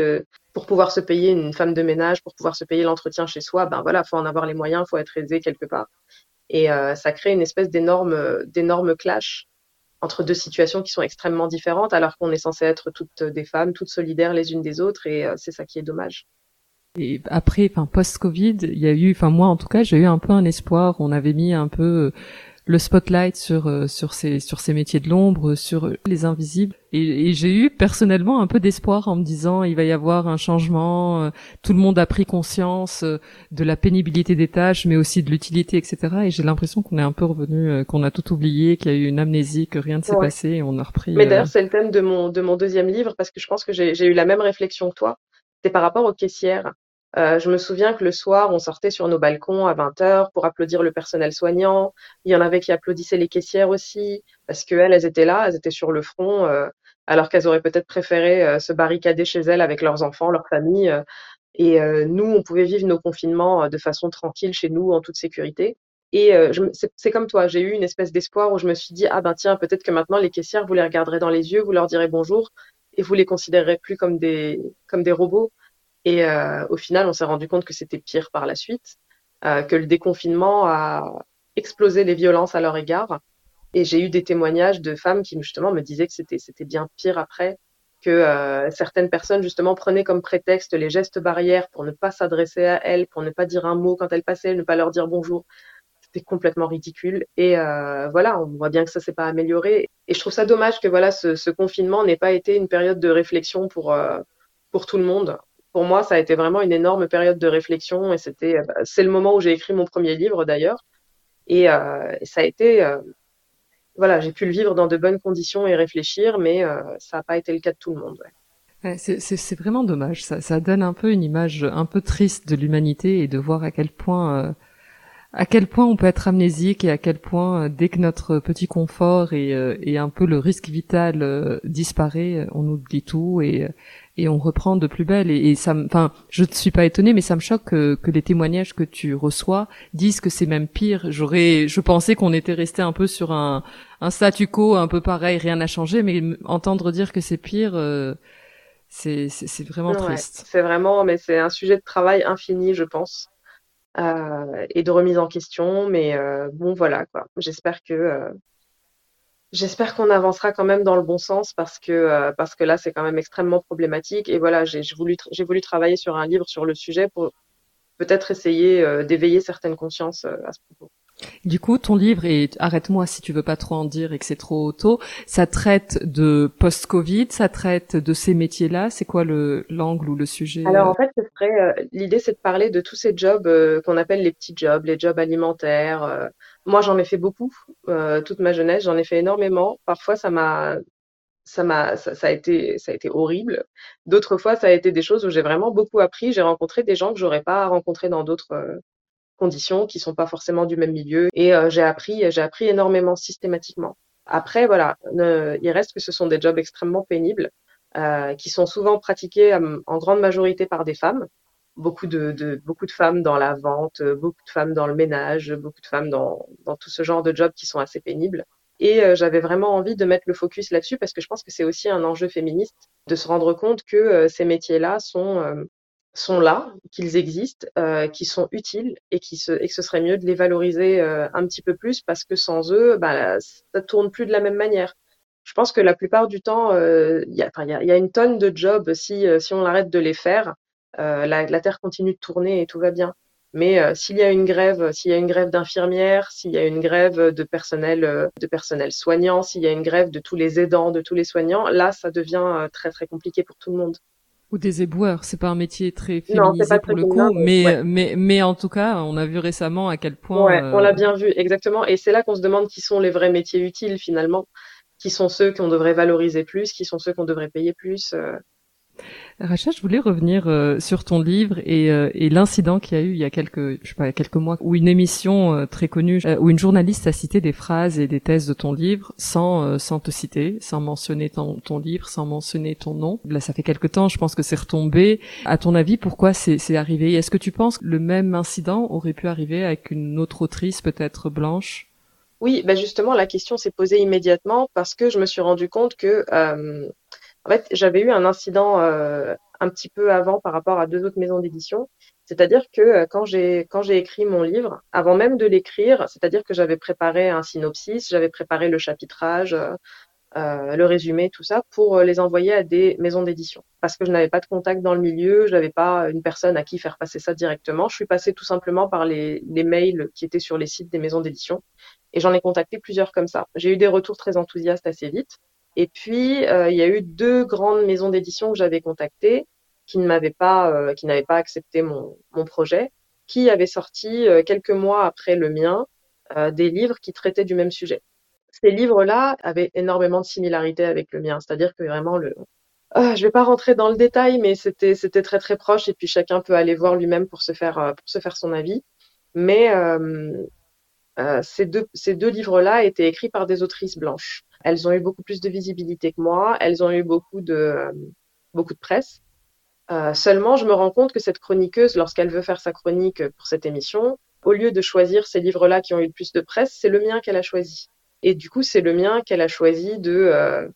pour pouvoir se payer une femme de ménage, pour pouvoir se payer l'entretien chez soi, ben voilà, faut en avoir les moyens, faut être aisé quelque part. Et ça crée une espèce d'énorme, d'énorme clash entre deux situations qui sont extrêmement différentes, alors qu'on est censé être toutes des femmes, toutes solidaires les unes des autres, et euh, c'est ça qui est dommage. Et après, enfin post-Covid, il y a eu, enfin moi en tout cas, j'ai eu un peu un espoir. On avait mis un peu le spotlight sur euh, sur ces sur ces métiers de l'ombre, sur les invisibles. Et, et j'ai eu personnellement un peu d'espoir en me disant il va y avoir un changement. Euh, tout le monde a pris conscience euh, de la pénibilité des tâches, mais aussi de l'utilité, etc. Et j'ai l'impression qu'on est un peu revenu, qu'on a tout oublié, qu'il y a eu une amnésie, que rien ne s'est passé, et on a repris. Mais d'ailleurs, c'est le thème de mon de mon deuxième livre parce que je pense que j'ai eu la même réflexion que toi. C'est par rapport aux caissières. Euh, je me souviens que le soir, on sortait sur nos balcons à 20 heures pour applaudir le personnel soignant. Il y en avait qui applaudissaient les caissières aussi, parce qu'elles, elles étaient là, elles étaient sur le front, euh, alors qu'elles auraient peut-être préféré euh, se barricader chez elles avec leurs enfants, leurs familles. et nous, on pouvait vivre nos confinements de façon tranquille chez nous, en toute sécurité. Et c'est comme toi, j'ai eu une espèce d'espoir où je me suis dit, ah ben tiens, peut-être que maintenant les caissières, vous les regarderez dans les yeux, vous leur direz bonjour, et vous les considérerez plus comme des, comme des robots. Et euh, au final, on s'est rendu compte que c'était pire par la suite, euh, que le déconfinement a explosé les violences à leur égard. Et j'ai eu des témoignages de femmes qui justement me disaient que c'était bien pire après, que euh, certaines personnes justement prenaient comme prétexte les gestes barrières pour ne pas s'adresser à elles, pour ne pas dire un mot quand elles passaient, ne pas leur dire bonjour. C'était complètement ridicule. Et voilà, on voit bien que ça s'est pas amélioré. Et je trouve ça dommage que voilà ce, confinement n'ait pas été une période de réflexion pour pour tout le monde pour moi, ça a été vraiment une énorme période de réflexion et c'était, euh, bah, c'est le moment où j'ai écrit mon premier livre d'ailleurs. Et, euh, ça a été, euh, voilà, j'ai pu le vivre dans de bonnes conditions et réfléchir, mais ça n'a pas été le cas de tout le monde. c'est vraiment dommage. Ça, ça, donne un peu une image un peu triste de l'humanité et de voir à quel point à quel point on peut être amnésique et à quel point dès que notre petit confort et, et un peu le risque vital disparaît, on oublie tout et, et on reprend de plus belle. Et, ça enfin je ne suis pas étonnée mais ça me choque que, les témoignages que tu reçois disent que c'est même pire. J'aurais je pensais qu'on était resté un peu sur un un statu quo un peu pareil rien n'a changé mais entendre dire que c'est pire euh, c'est vraiment triste. c'est vraiment mais c'est un sujet de travail infini je pense. euh, et de remise en question mais euh, bon voilà quoi j'espère que J'espère qu'on avancera quand même dans le bon sens parce que, euh, parce que là, c'est quand même extrêmement problématique. Et voilà, j'ai voulu, j'ai voulu travailler sur un livre sur le sujet pour peut-être essayer euh, d'éveiller certaines consciences euh, à ce propos. Du coup, ton livre, et arrête-moi si tu veux pas trop en dire et que c'est trop tôt, ça traite de post-Covid, ça traite de ces métiers-là. C'est quoi le l'angle ou le sujet Alors en fait, l'idée, c'est de parler de tous ces jobs qu'on appelle les petits jobs, les jobs alimentaires, moi, j'en ai fait beaucoup. Euh, toute ma jeunesse, j'en ai fait énormément. Parfois, ça m'a, ça m'a, ça, a été, ça a été horrible. D'autres fois, ça a été des choses où j'ai vraiment beaucoup appris. J'ai rencontré des gens que j'aurais pas rencontrés dans d'autres euh, conditions, qui sont pas forcément du même milieu. Et euh, j'ai appris, j'ai appris énormément systématiquement. Après, voilà, il reste que ce sont des jobs extrêmement pénibles, qui sont souvent pratiqués en grande majorité par des femmes beaucoup de, beaucoup de femmes dans la vente, beaucoup de femmes dans le ménage, beaucoup de femmes dans, dans tout ce genre de jobs qui sont assez pénibles. Et euh, j'avais vraiment envie de mettre le focus là-dessus parce que je pense que c'est aussi un enjeu féministe de se rendre compte que euh, ces métiers-là sont, euh, sont là, qu'ils existent, qu'ils sont utiles et, qui se, et que ce serait mieux de les valoriser un petit peu plus parce que sans eux, bah, ça tourne plus de la même manière. Je pense que la plupart du temps, il y, a, y, a, y a une tonne de jobs si, si on arrête de les faire euh, la, la, Terre continue de tourner et tout va bien. Mais euh, s'il y a une grève, s'il y a une grève d'infirmières, s'il y a une grève de personnel, euh, de personnel soignant, s'il y a une grève de tous les aidants, de tous les soignants, là, ça devient très très compliqué pour tout le monde. Ou des éboueurs, c'est pas un métier très féminisé pour le coup, mais, mais mais en tout cas, on a vu récemment à quel point. Ouais, on l'a bien vu exactement, et c'est là qu'on se demande qui sont les vrais métiers utiles finalement, qui sont ceux qu'on devrait valoriser plus, qui sont ceux qu'on devrait payer plus. Racha, je voulais revenir euh, sur ton livre et, euh, et l'incident qu'il y a eu il y a quelques, je sais pas, quelques mois, où une émission euh, très connue, où une journaliste a cité des phrases et des thèses de ton livre sans sans te citer, sans mentionner ton, ton livre, sans mentionner ton nom. Là, ça fait quelque temps, je pense que c'est retombé. À ton avis, pourquoi c'est arrivé? Est-ce que tu penses que le même incident aurait pu arriver avec une autre autrice, peut-être blanche? Oui, ben justement, la question s'est posée immédiatement parce que je me suis rendu compte que en fait, j'avais eu un incident euh, un petit peu avant par rapport à deux autres maisons d'édition. C'est-à-dire que euh, quand j'ai quand j'ai écrit mon livre, avant même de l'écrire, c'est-à-dire que j'avais préparé un synopsis, j'avais préparé le chapitrage, euh, le résumé, tout ça, pour les envoyer à des maisons d'édition. Parce que je n'avais pas de contact dans le milieu, je n'avais pas une personne à qui faire passer ça directement. Je suis passée tout simplement par les, les mails qui étaient sur les sites des maisons d'édition. Et j'en ai contacté plusieurs comme ça. J'ai eu des retours très enthousiastes assez vite. Et puis, euh, il y a eu deux grandes maisons d'édition que j'avais contactées qui ne m'avaient pas, euh, qui n'avaient pas accepté mon, projet, qui avaient sorti euh, quelques mois après le mien des livres qui traitaient du même sujet. Ces livres-là avaient énormément de similarités avec le mien, c'est-à-dire que vraiment le, euh, je vais pas rentrer dans le détail, mais c'était très très proche et puis chacun peut aller voir lui-même pour se faire son avis. Mais ces deux, ces deux livres-là étaient écrits par des autrices blanches. Elles ont eu beaucoup plus de visibilité que moi, elles ont eu beaucoup de, euh, beaucoup de presse. Euh, seulement, je me rends compte que cette chroniqueuse, lorsqu'elle veut faire sa chronique pour cette émission, au lieu de choisir ces livres-là qui ont eu le plus de presse, c'est le mien qu'elle a choisi. Et du coup, c'est le mien qu'elle a choisi de euh,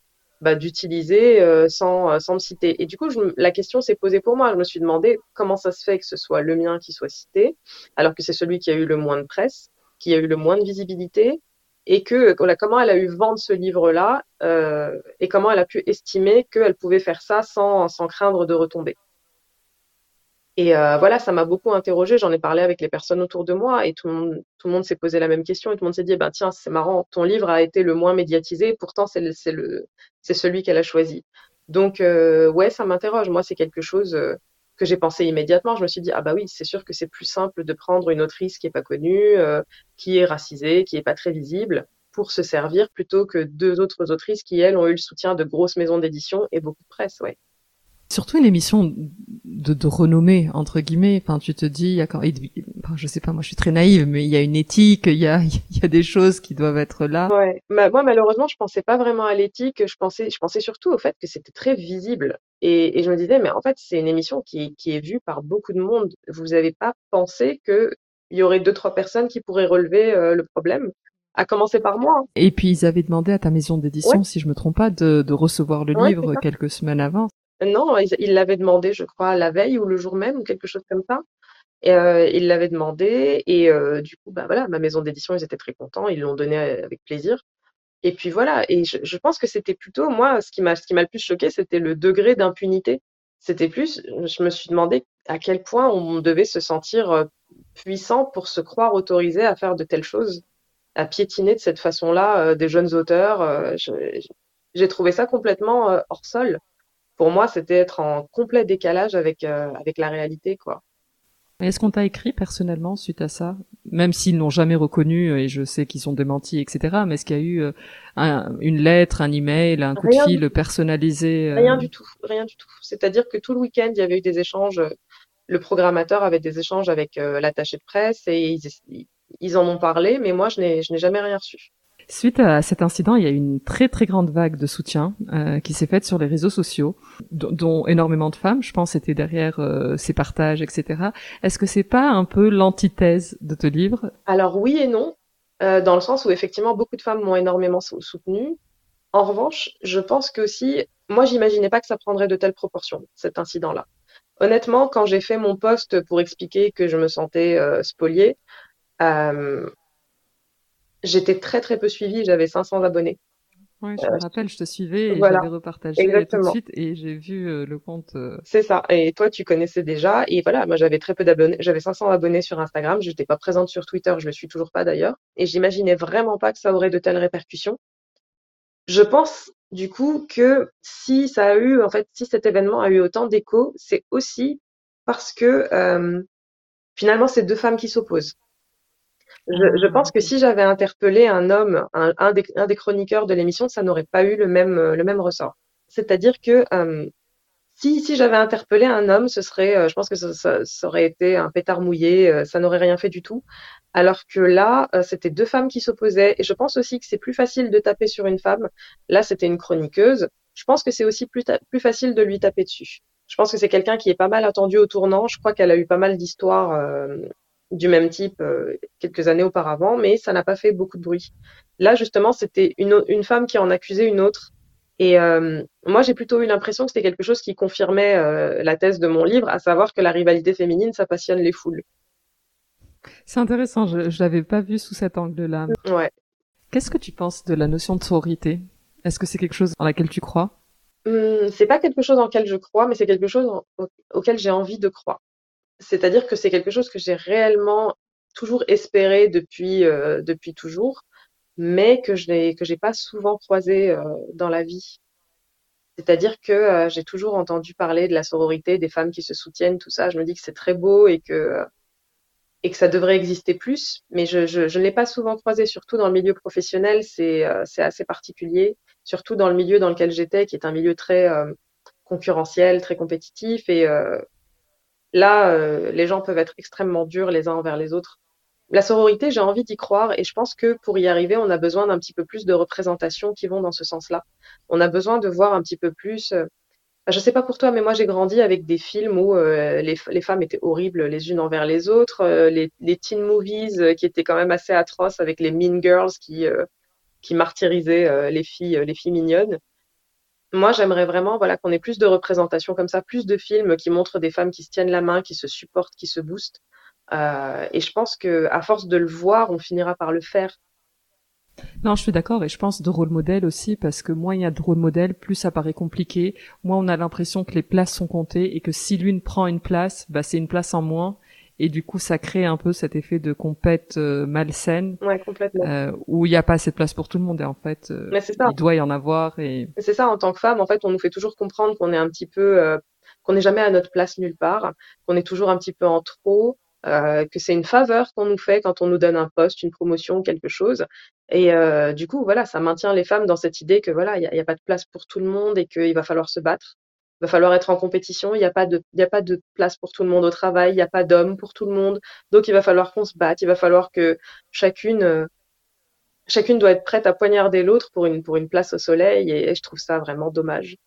bah, d'utiliser euh, sans, sans me citer. Et du coup, je, la question s'est posée pour moi. Je me suis demandé comment ça se fait que ce soit le mien qui soit cité, alors que c'est celui qui a eu le moins de presse qui a eu le moins de visibilité et que comment elle a eu vent de ce livre-là euh, et comment elle a pu estimer qu'elle pouvait faire ça sans, sans craindre de retomber. Et euh, voilà, ça m'a beaucoup interrogée. J'en ai parlé avec les personnes autour de moi et tout le monde, tout le monde s'est posé la même question et tout le monde s'est dit, bah, tiens, c'est marrant, ton livre a été le moins médiatisé, pourtant c'est le, c'est celui qu'elle a choisi. Donc euh, ouais, ça m'interroge. Moi, c'est quelque chose que j'ai pensé immédiatement. Je me suis dit, ah bah oui, c'est sûr que c'est plus simple de prendre une autrice qui est pas connue, euh, qui est racisée, qui est pas très visible, pour se servir plutôt que deux autres autrices qui, elles, ont eu le soutien de grosses maisons d'édition et beaucoup de presse, ouais surtout une émission de, de renommée entre guillemets. Enfin, tu te dis, quand, enfin, je sais pas, moi je suis très naïve, mais il y a une éthique, il y a, il y a des choses qui doivent être là. Ouais. moi malheureusement, je pensais pas vraiment à l'éthique. Je pensais, je pensais surtout au fait que c'était très visible. Et, et, je me disais, mais en fait, c'est une émission qui, qui est vue par beaucoup de monde. Vous n'avez pas pensé que il y aurait deux trois personnes qui pourraient relever euh, le problème? À commencer par moi. Et puis ils avaient demandé à ta maison d'édition, si je me trompe pas, de, de recevoir le livre quelques semaines avant. Non, ils l'avaient demandé, je crois, la veille ou le jour même ou quelque chose comme ça. Et euh, ils l'avaient demandé et euh, du coup, bah voilà, ma maison d'édition, ils étaient très contents, ils l'ont donné avec plaisir. Et puis voilà, et je, pense que c'était plutôt, moi, ce qui m'a, le plus choqué, c'était le degré d'impunité. C'était plus, je me suis demandé à quel point on devait se sentir euh, puissant pour se croire autorisé à faire de telles choses, à piétiner de cette façon-là euh, des jeunes auteurs. Euh, j'ai trouvé ça complètement hors sol. Pour moi, c'était être en complet décalage avec, avec la réalité, quoi. Est-ce qu'on t'a écrit personnellement suite à ça? Même s'ils n'ont jamais reconnu, et je sais qu'ils sont démentis, etc. Mais est-ce qu'il y a eu euh, une lettre, un email, un coup de fil personnalisé euh? Rien du tout, rien du tout. C'est-à-dire que tout le week-end, il y avait eu des échanges. Le programmateur avait des échanges avec euh, l'attaché de presse et ils, ils, en ont parlé, mais moi, je n'ai jamais rien reçu. Suite à cet incident, il y a eu une très très grande vague de soutien euh, qui s'est faite sur les réseaux sociaux, dont, énormément de femmes, je pense, étaient derrière euh, ces partages, etc. Est-ce que c'est pas un peu l'antithèse de te livre? Alors oui et non, euh, dans le sens où effectivement beaucoup de femmes m'ont énormément soutenu. En revanche, je pense que aussi, moi, j'imaginais pas que ça prendrait de telles proportions cet incident-là. Honnêtement, quand j'ai fait mon poste pour expliquer que je me sentais spoliée, j'étais très très peu suivie, j'avais 500 abonnés. Oui, je me euh, rappelle, je te suivais et j'avais repartagé tout de suite et j'ai vu euh, le compte. Euh, C'est ça. Et toi, tu connaissais déjà. Et voilà, moi, j'avais très peu d'abonnés. J'avais 500 abonnés sur Instagram. Je n'étais pas présente sur Twitter. Je le suis toujours pas d'ailleurs. Et j'imaginais vraiment pas que ça aurait de telles répercussions. Je pense, du coup, que si ça a eu, en fait, si cet événement a eu autant d'écho, c'est aussi parce que finalement, c'est deux femmes qui s'opposent. Je, pense que si j'avais interpellé un homme, un, des, chroniqueurs de l'émission, ça n'aurait pas eu le même, le même ressort. C'est-à-dire que euh, si, si j'avais interpellé un homme, ce serait, euh, je pense que ça, aurait été un pétard mouillé, euh, ça n'aurait rien fait du tout. Alors que là, c'était deux femmes qui s'opposaient. Et je pense aussi que c'est plus facile de taper sur une femme. Là, c'était une chroniqueuse. Je pense que c'est aussi plus, plus facile de lui taper dessus. Je pense que c'est quelqu'un qui est pas mal attendu au tournant. Je crois qu'elle a eu pas mal d'histoires du même type euh, quelques années auparavant, mais ça n'a pas fait beaucoup de bruit. Là, justement, c'était une, une femme qui en accusait une autre. Et euh, moi, j'ai plutôt eu l'impression que c'était quelque chose qui confirmait euh, la thèse de mon livre, à savoir que la rivalité féminine, ça passionne les foules. C'est intéressant, je ne l'avais pas vu sous cet angle-là. Ouais. Qu'est-ce que tu penses de la notion de sororité? Est-ce que c'est quelque chose en laquelle tu crois? Hum, C'est pas quelque chose en lequel je crois, mais c'est quelque chose auquel j'ai envie de croire. C'est-à-dire que c'est quelque chose que j'ai réellement toujours espéré depuis, euh, depuis toujours, mais que je n'ai que j'ai pas souvent croisé euh, dans la vie. C'est-à-dire que euh, j'ai toujours entendu parler de la sororité, des femmes qui se soutiennent, tout ça. Je me dis que c'est très beau et que et que ça devrait exister plus, mais je, je, je ne l'ai pas souvent croisé, surtout dans le milieu professionnel, c'est c'est assez particulier, surtout dans le milieu dans lequel j'étais, qui est un milieu très concurrentiel, très compétitif, et Là, euh, les gens peuvent être extrêmement durs les uns envers les autres. La sororité, j'ai envie d'y croire et je pense que pour y arriver, on a besoin d'un petit peu plus de représentations qui vont dans ce sens-là. On a besoin de voir un petit peu plus. Euh, je sais pas pour toi, mais moi j'ai grandi avec des films où euh, les, les, femmes étaient horribles les unes envers les autres, les, les, teen movies qui étaient quand même assez atroces avec les mean girls qui qui martyrisaient les filles les filles mignonnes moi, j'aimerais vraiment voilà, qu'on ait plus de représentations comme ça, plus de films qui montrent des femmes qui se tiennent la main, qui se supportent, qui se boostent. Euh, et je pense que à force de le voir, on finira par le faire. Non, je suis d'accord et je pense de rôle modèle aussi parce que moins il y a de rôle modèle, plus ça paraît compliqué. Moins on a l'impression que les places sont comptées et que si l'une prend une place, bah c'est une place en moins et du coup ça crée un peu cet effet de compète euh, malsaine ouais, complètement. Euh, où il n'y a pas assez de place pour tout le monde et en fait euh, il doit y en avoir et c'est ça en tant que femme en fait on nous fait toujours comprendre qu'on est un petit peu euh, qu'on n'est jamais à notre place nulle part qu'on est toujours un petit peu en trop que c'est une faveur qu'on nous fait quand on nous donne un poste, une promotion, quelque chose. Et du coup, voilà, ça maintient les femmes dans cette idée que voilà, il n'y a, a, pas de place pour tout le monde et qu'il va falloir se battre va falloir être en compétition. Il n'y a pas de, il place pour tout le monde au travail. Il n'y a pas d'hommes pour tout le monde. Donc, il va falloir qu'on se batte. Il va falloir que chacune, euh, chacune doit être prête à poignarder l'autre pour une, place au soleil. Et, je trouve ça vraiment dommage.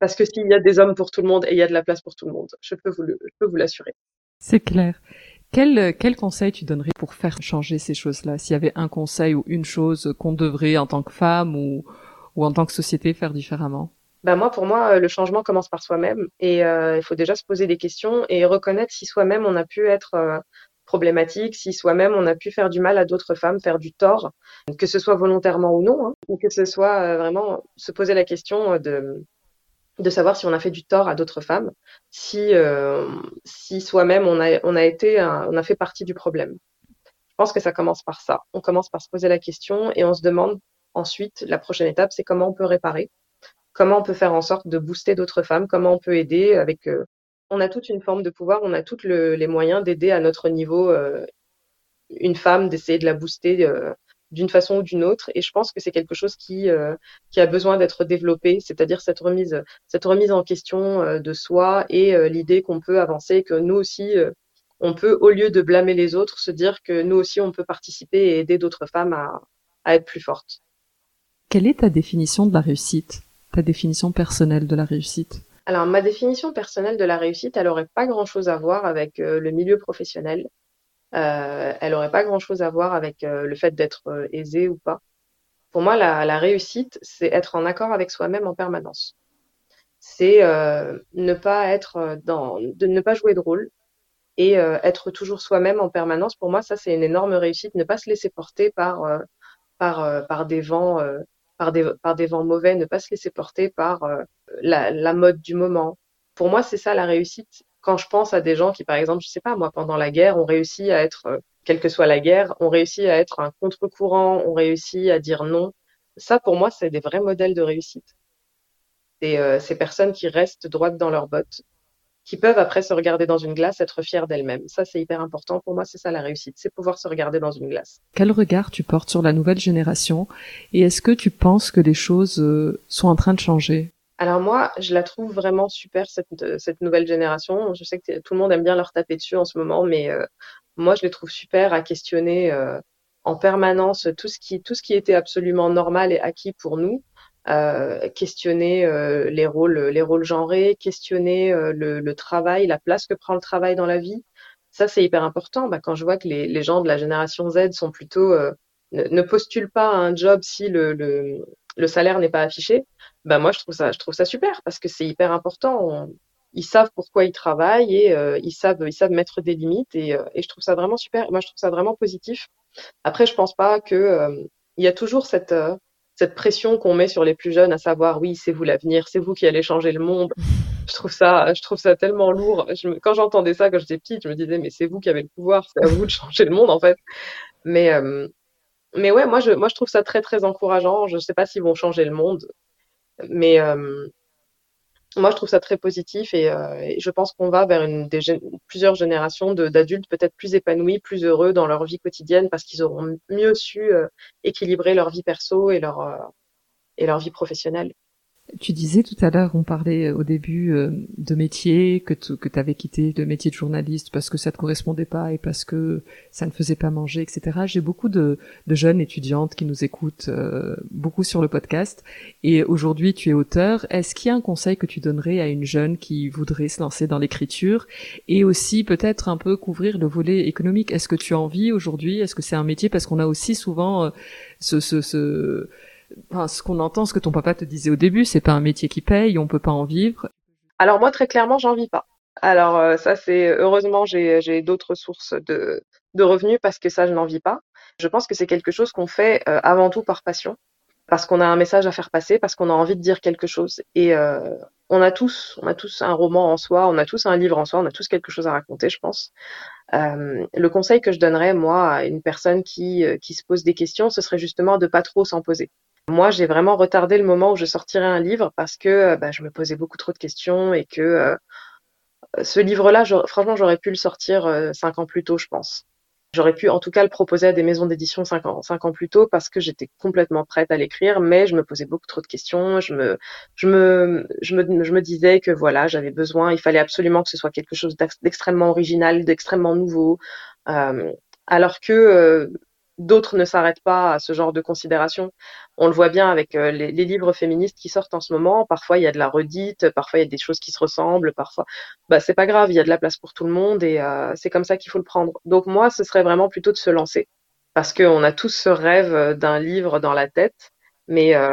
Parce que s'il y a des hommes pour tout le monde et il y a de la place pour tout le monde, je peux vous, je l'assurer. C'est clair. Quel, quel conseil tu donnerais pour faire changer ces choses-là? S'il y avait un conseil ou une chose qu'on devrait en tant que femme ou en tant que société faire différemment? Bah moi, pour moi, le changement commence par soi-même et euh, il faut déjà se poser des questions et reconnaître si soi-même on a pu être euh, problématique, si soi-même on a pu faire du mal à d'autres femmes, faire du tort, que ce soit volontairement ou non, hein, ou que ce soit euh, vraiment se poser la question de de savoir si on a fait du tort à d'autres femmes, si euh, si soi-même on a on a été on a fait partie du problème. Je pense que ça commence par ça. On commence par se poser la question et on se demande ensuite la prochaine étape, c'est comment on peut réparer, comment on peut faire en sorte de booster d'autres femmes, comment on peut aider avec euh, on a toute une forme de pouvoir, on a tous les moyens d'aider à notre niveau euh, une femme, d'essayer de la booster euh, d'une façon ou d'une autre. Et je pense que c'est quelque chose qui, a besoin d'être développé, c'est-à-dire cette remise, cette remise en question de soi et l'idée qu'on peut avancer, que nous aussi, on peut, au lieu de blâmer les autres, se dire que nous aussi, on peut participer et aider d'autres femmes à, à être plus fortes. Quelle est ta définition de la réussite, ta définition personnelle de la réussite? Alors, ma définition personnelle de la réussite, elle aurait pas grand-chose à voir avec euh, le milieu professionnel. Euh, elle aurait pas grand-chose à voir avec euh, le fait d'être aisé ou pas. Pour moi, la, la réussite, c'est être en accord avec soi-même en permanence. C'est ne pas être dans, de ne pas jouer de rôle et être toujours soi-même en permanence. Pour moi, ça, c'est une énorme réussite. Ne pas se laisser porter par par par des vents par des, par des vents mauvais, ne pas se laisser porter par euh, la, la, mode du moment. Pour moi, c'est ça la réussite. Quand je pense à des gens qui, par exemple, je sais pas, moi, pendant la guerre, ont réussi à être, euh, quelle que soit la guerre, ont réussi à être un contre-courant, ont réussi à dire non. Ça, pour moi, c'est des vrais modèles de réussite. Et euh, ces personnes qui restent droites dans leurs bottes, qui peuvent après se regarder dans une glace, être fières d'elles-mêmes. Ça, c'est hyper important. Pour moi, c'est ça la réussite, c'est pouvoir se regarder dans une glace. Quel regard tu portes sur la nouvelle génération et est-ce que tu penses que les choses euh, sont en train de changer? Alors moi, je la trouve vraiment super cette, cette nouvelle génération. Je sais que tout le monde aime bien leur taper dessus en ce moment, mais euh, moi je les trouve super à questionner euh, en permanence tout ce qui tout ce qui était absolument normal et acquis pour nous euh, questionner euh, les rôles, les rôles genrés, questionner euh, le, le, travail, la place que prend le travail dans la vie. Ça, c'est hyper important. Bah, quand je vois que les, les, gens de la génération Z sont plutôt ne, ne, postulent pas à un job si le, le, le salaire n'est pas affiché, bah moi je trouve ça, je trouve ça super parce que c'est hyper important. ils savent pourquoi ils travaillent et euh, ils savent, ils savent mettre des limites et, et, je trouve ça vraiment super. Moi, je trouve ça vraiment positif. Après, je pense pas que il y a toujours cette cette pression qu'on met sur les plus jeunes, à savoir oui, c'est vous l'avenir, c'est vous qui allez changer le monde. Je trouve ça, je trouve ça tellement lourd. Je quand j'entendais ça quand j'étais petite, je me disais mais c'est vous qui avez le pouvoir, c'est à vous de changer le monde en fait. Mais euh, mais ouais, moi je moi je trouve ça très très encourageant. Je sais pas s'ils vont changer le monde, mais euh, moi, je trouve ça très positif et, euh, je pense qu'on va vers une, plusieurs générations d'adultes peut-être plus épanouis, plus heureux dans leur vie quotidienne parce qu'ils auront mieux su euh, équilibrer leur vie perso et leur, euh, et leur vie professionnelle. Tu disais tout à l'heure, on parlait euh, au début euh, de métier, que tu que avais quitté le métier de journaliste parce que ça te correspondait pas et parce que ça ne faisait pas manger, etc. J'ai beaucoup de, de, jeunes étudiantes qui nous écoutent euh, beaucoup sur le podcast et aujourd'hui tu es auteur. Est-ce qu'il y a un conseil que tu donnerais à une jeune qui voudrait se lancer dans l'écriture et aussi peut-être un peu couvrir le volet économique? Est-ce que tu as envie aujourd'hui? Est-ce que c'est un métier? Parce qu'on a aussi souvent ce, ce, ce ce qu'on entend, ce que ton papa te disait au début, c'est pas un métier qui paye, on peut pas en vivre. Alors moi, très clairement, j'en vis pas. Alors euh, ça, c'est heureusement, j'ai d'autres sources de, revenus parce que ça, je n'en vis pas. Je pense que c'est quelque chose qu'on fait euh, avant tout par passion, parce qu'on a un message à faire passer, parce qu'on a envie de dire quelque chose. Et euh, on a tous, on a tous un roman en soi, on a tous un livre en soi, on a tous quelque chose à raconter, je pense. Le conseil que je donnerais moi à une personne qui qui se pose des questions, ce serait justement de pas trop s'en poser. Moi, j'ai vraiment retardé le moment où je sortirais un livre parce que euh, bah, je me posais beaucoup trop de questions et que euh, ce livre-là, franchement, j'aurais pu le sortir euh, cinq ans plus tôt, je pense. J'aurais pu en tout cas le proposer à des maisons d'édition cinq ans, plus tôt parce que j'étais complètement prête à l'écrire, mais je me posais beaucoup trop de questions. Je me, disais que voilà, j'avais besoin, il fallait absolument que ce soit quelque chose d'extrêmement original, d'extrêmement nouveau. Euh, alors que euh, d'autres ne s'arrêtent pas à ce genre de considération. On le voit bien avec euh, les, les, livres féministes qui sortent en ce moment. Parfois, il y a de la redite, parfois, il y a des choses qui se ressemblent, parfois, bah, c'est pas grave, il y a de la place pour tout le monde et euh, c'est comme ça qu'il faut le prendre. Donc, moi, ce serait vraiment plutôt de se lancer parce qu'on a tous ce rêve d'un livre dans la tête, mais euh,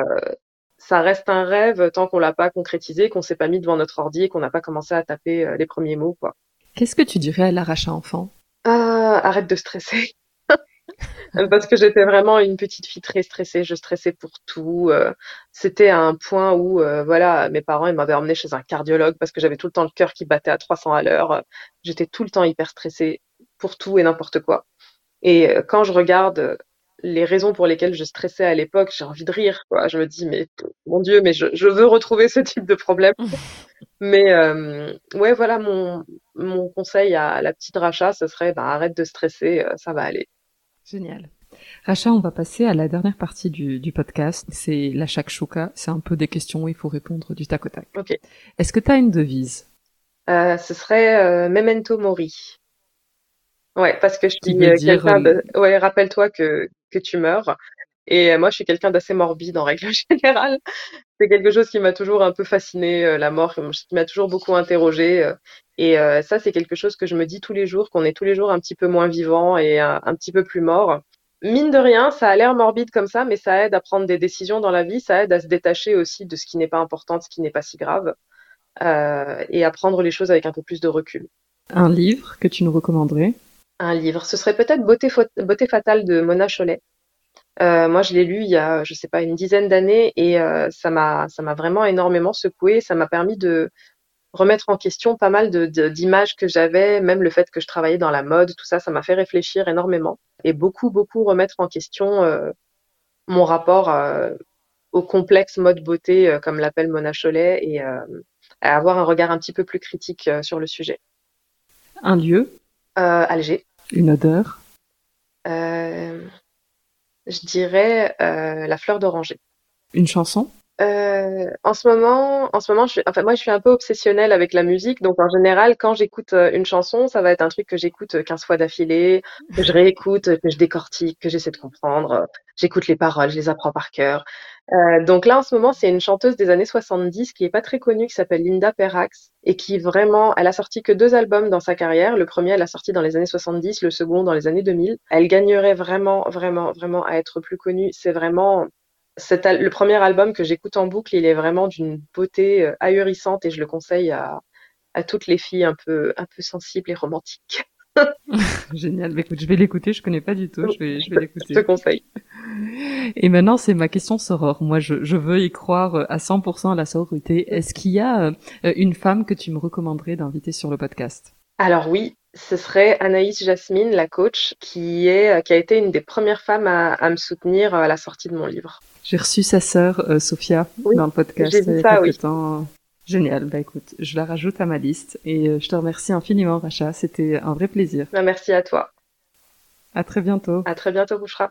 ça reste un rêve tant qu'on l'a pas concrétisé, qu'on s'est pas mis devant notre ordi et qu'on n'a pas commencé à taper euh, les premiers mots, quoi. Qu'est-ce que tu dirais à l'arrache à enfant? Ah, arrête de stresser. Parce que j'étais vraiment une petite fille très stressée, je stressais pour tout. euh, c'était à un point où, euh, voilà, mes parents ils m'avaient emmené chez un cardiologue parce que j'avais tout le temps le cœur qui battait à 300 à l'heure. J'étais tout le temps hyper stressée pour tout et n'importe quoi. Et euh, quand je regarde euh, les raisons pour lesquelles je stressais à l'époque, j'ai envie de rire, quoi. Je me dis, mais mon Dieu, mais je, je veux retrouver ce type de problème. Mais euh, ouais, voilà, mon, mon conseil à la petite Racha, ce serait, bah, arrête de stresser, euh, ça va aller. Génial. Racha, on va passer à la dernière partie du, du podcast. C'est la shakshuka. C'est un peu des questions où il faut répondre du tac au tac. Ok. Est-ce que tu as une devise? Euh, ce serait euh, Memento Mori. Ouais, parce que je qui veut euh, dire quelqu'un de... Ouais, rappelle-toi que, que tu meurs. Et euh, moi, je suis quelqu'un d'assez morbide en règle générale. C'est quelque chose qui m'a toujours un peu fasciné, euh, la mort, qui m'a toujours beaucoup interrogée. euh, et ça, c'est quelque chose que je me dis tous les jours, qu'on est tous les jours un petit peu moins vivant et un, un petit peu plus mort. Mine de rien, ça a l'air morbide comme ça, mais ça aide à prendre des décisions dans la vie, ça aide à se détacher aussi de ce qui n'est pas important, de ce qui n'est pas si grave, euh, et à prendre les choses avec un peu plus de recul. un livre que tu nous recommanderais? Un livre, ce serait peut-être Beauté, Beauté fatale de Mona Chollet. Euh, moi, je l'ai lu il y a, je sais pas, une dizaine d'années et euh, ça m'a, ça m'a vraiment énormément secoué. Ça m'a permis de remettre en question pas mal de, de- d'images que j'avais, même le fait que je travaillais dans la mode, tout ça, ça m'a fait réfléchir énormément et beaucoup, beaucoup remettre en question euh, mon rapport euh, au complexe mode beauté, euh, comme l'appelle Mona Chollet, et à avoir un regard un petit peu plus critique sur le sujet. Un lieu? Alger, Une odeur? Je dirais euh, la fleur d'oranger. Une chanson? Euh, en ce moment, en ce moment, je suis, enfin moi, je suis un peu obsessionnelle avec la musique, donc en général, quand j'écoute euh, une chanson, ça va être un truc que j'écoute euh, 15 fois d'affilée, que je réécoute, que je décortique, que j'essaie de comprendre. J'écoute les paroles, je les apprends par cœur. Euh, donc là, en ce moment, c'est une chanteuse des années 70 qui est pas très connue, qui s'appelle Linda Perrax, et qui vraiment, elle a sorti que deux albums dans sa carrière. Le premier, elle a sorti dans les années 70, le second dans les années 2000. Elle gagnerait vraiment, vraiment, vraiment à être plus connue. C'est vraiment cet le premier album que j'écoute en boucle, il est vraiment d'une beauté euh, ahurissante et je le conseille à, à toutes les filles un peu, un peu sensibles et romantiques. Génial. Bah, écoute, je vais l'écouter. Je connais pas du tout. Je vais, je Je vais te, je l'écouter. te conseille. Et maintenant, c'est ma question soror. Moi, je, je veux y croire euh, à 100% à la sororité. Est-ce qu'il y a euh, une femme que tu me recommanderais d'inviter sur le podcast? Alors oui, ce serait Anaïs Jasmine, la coach, qui est, euh, qui a été une des premières femmes à, à me soutenir à la sortie de mon livre. J'ai reçu sa sœur, euh, Sophia, Oui, dans le j'ai podcast vu y a ça, oui. temps. Génial. Bah écoute, je la rajoute à ma liste et je te remercie infiniment, Racha. C'était un vrai plaisir. Ben, Merci à toi. À très bientôt. À très bientôt, Bouchra.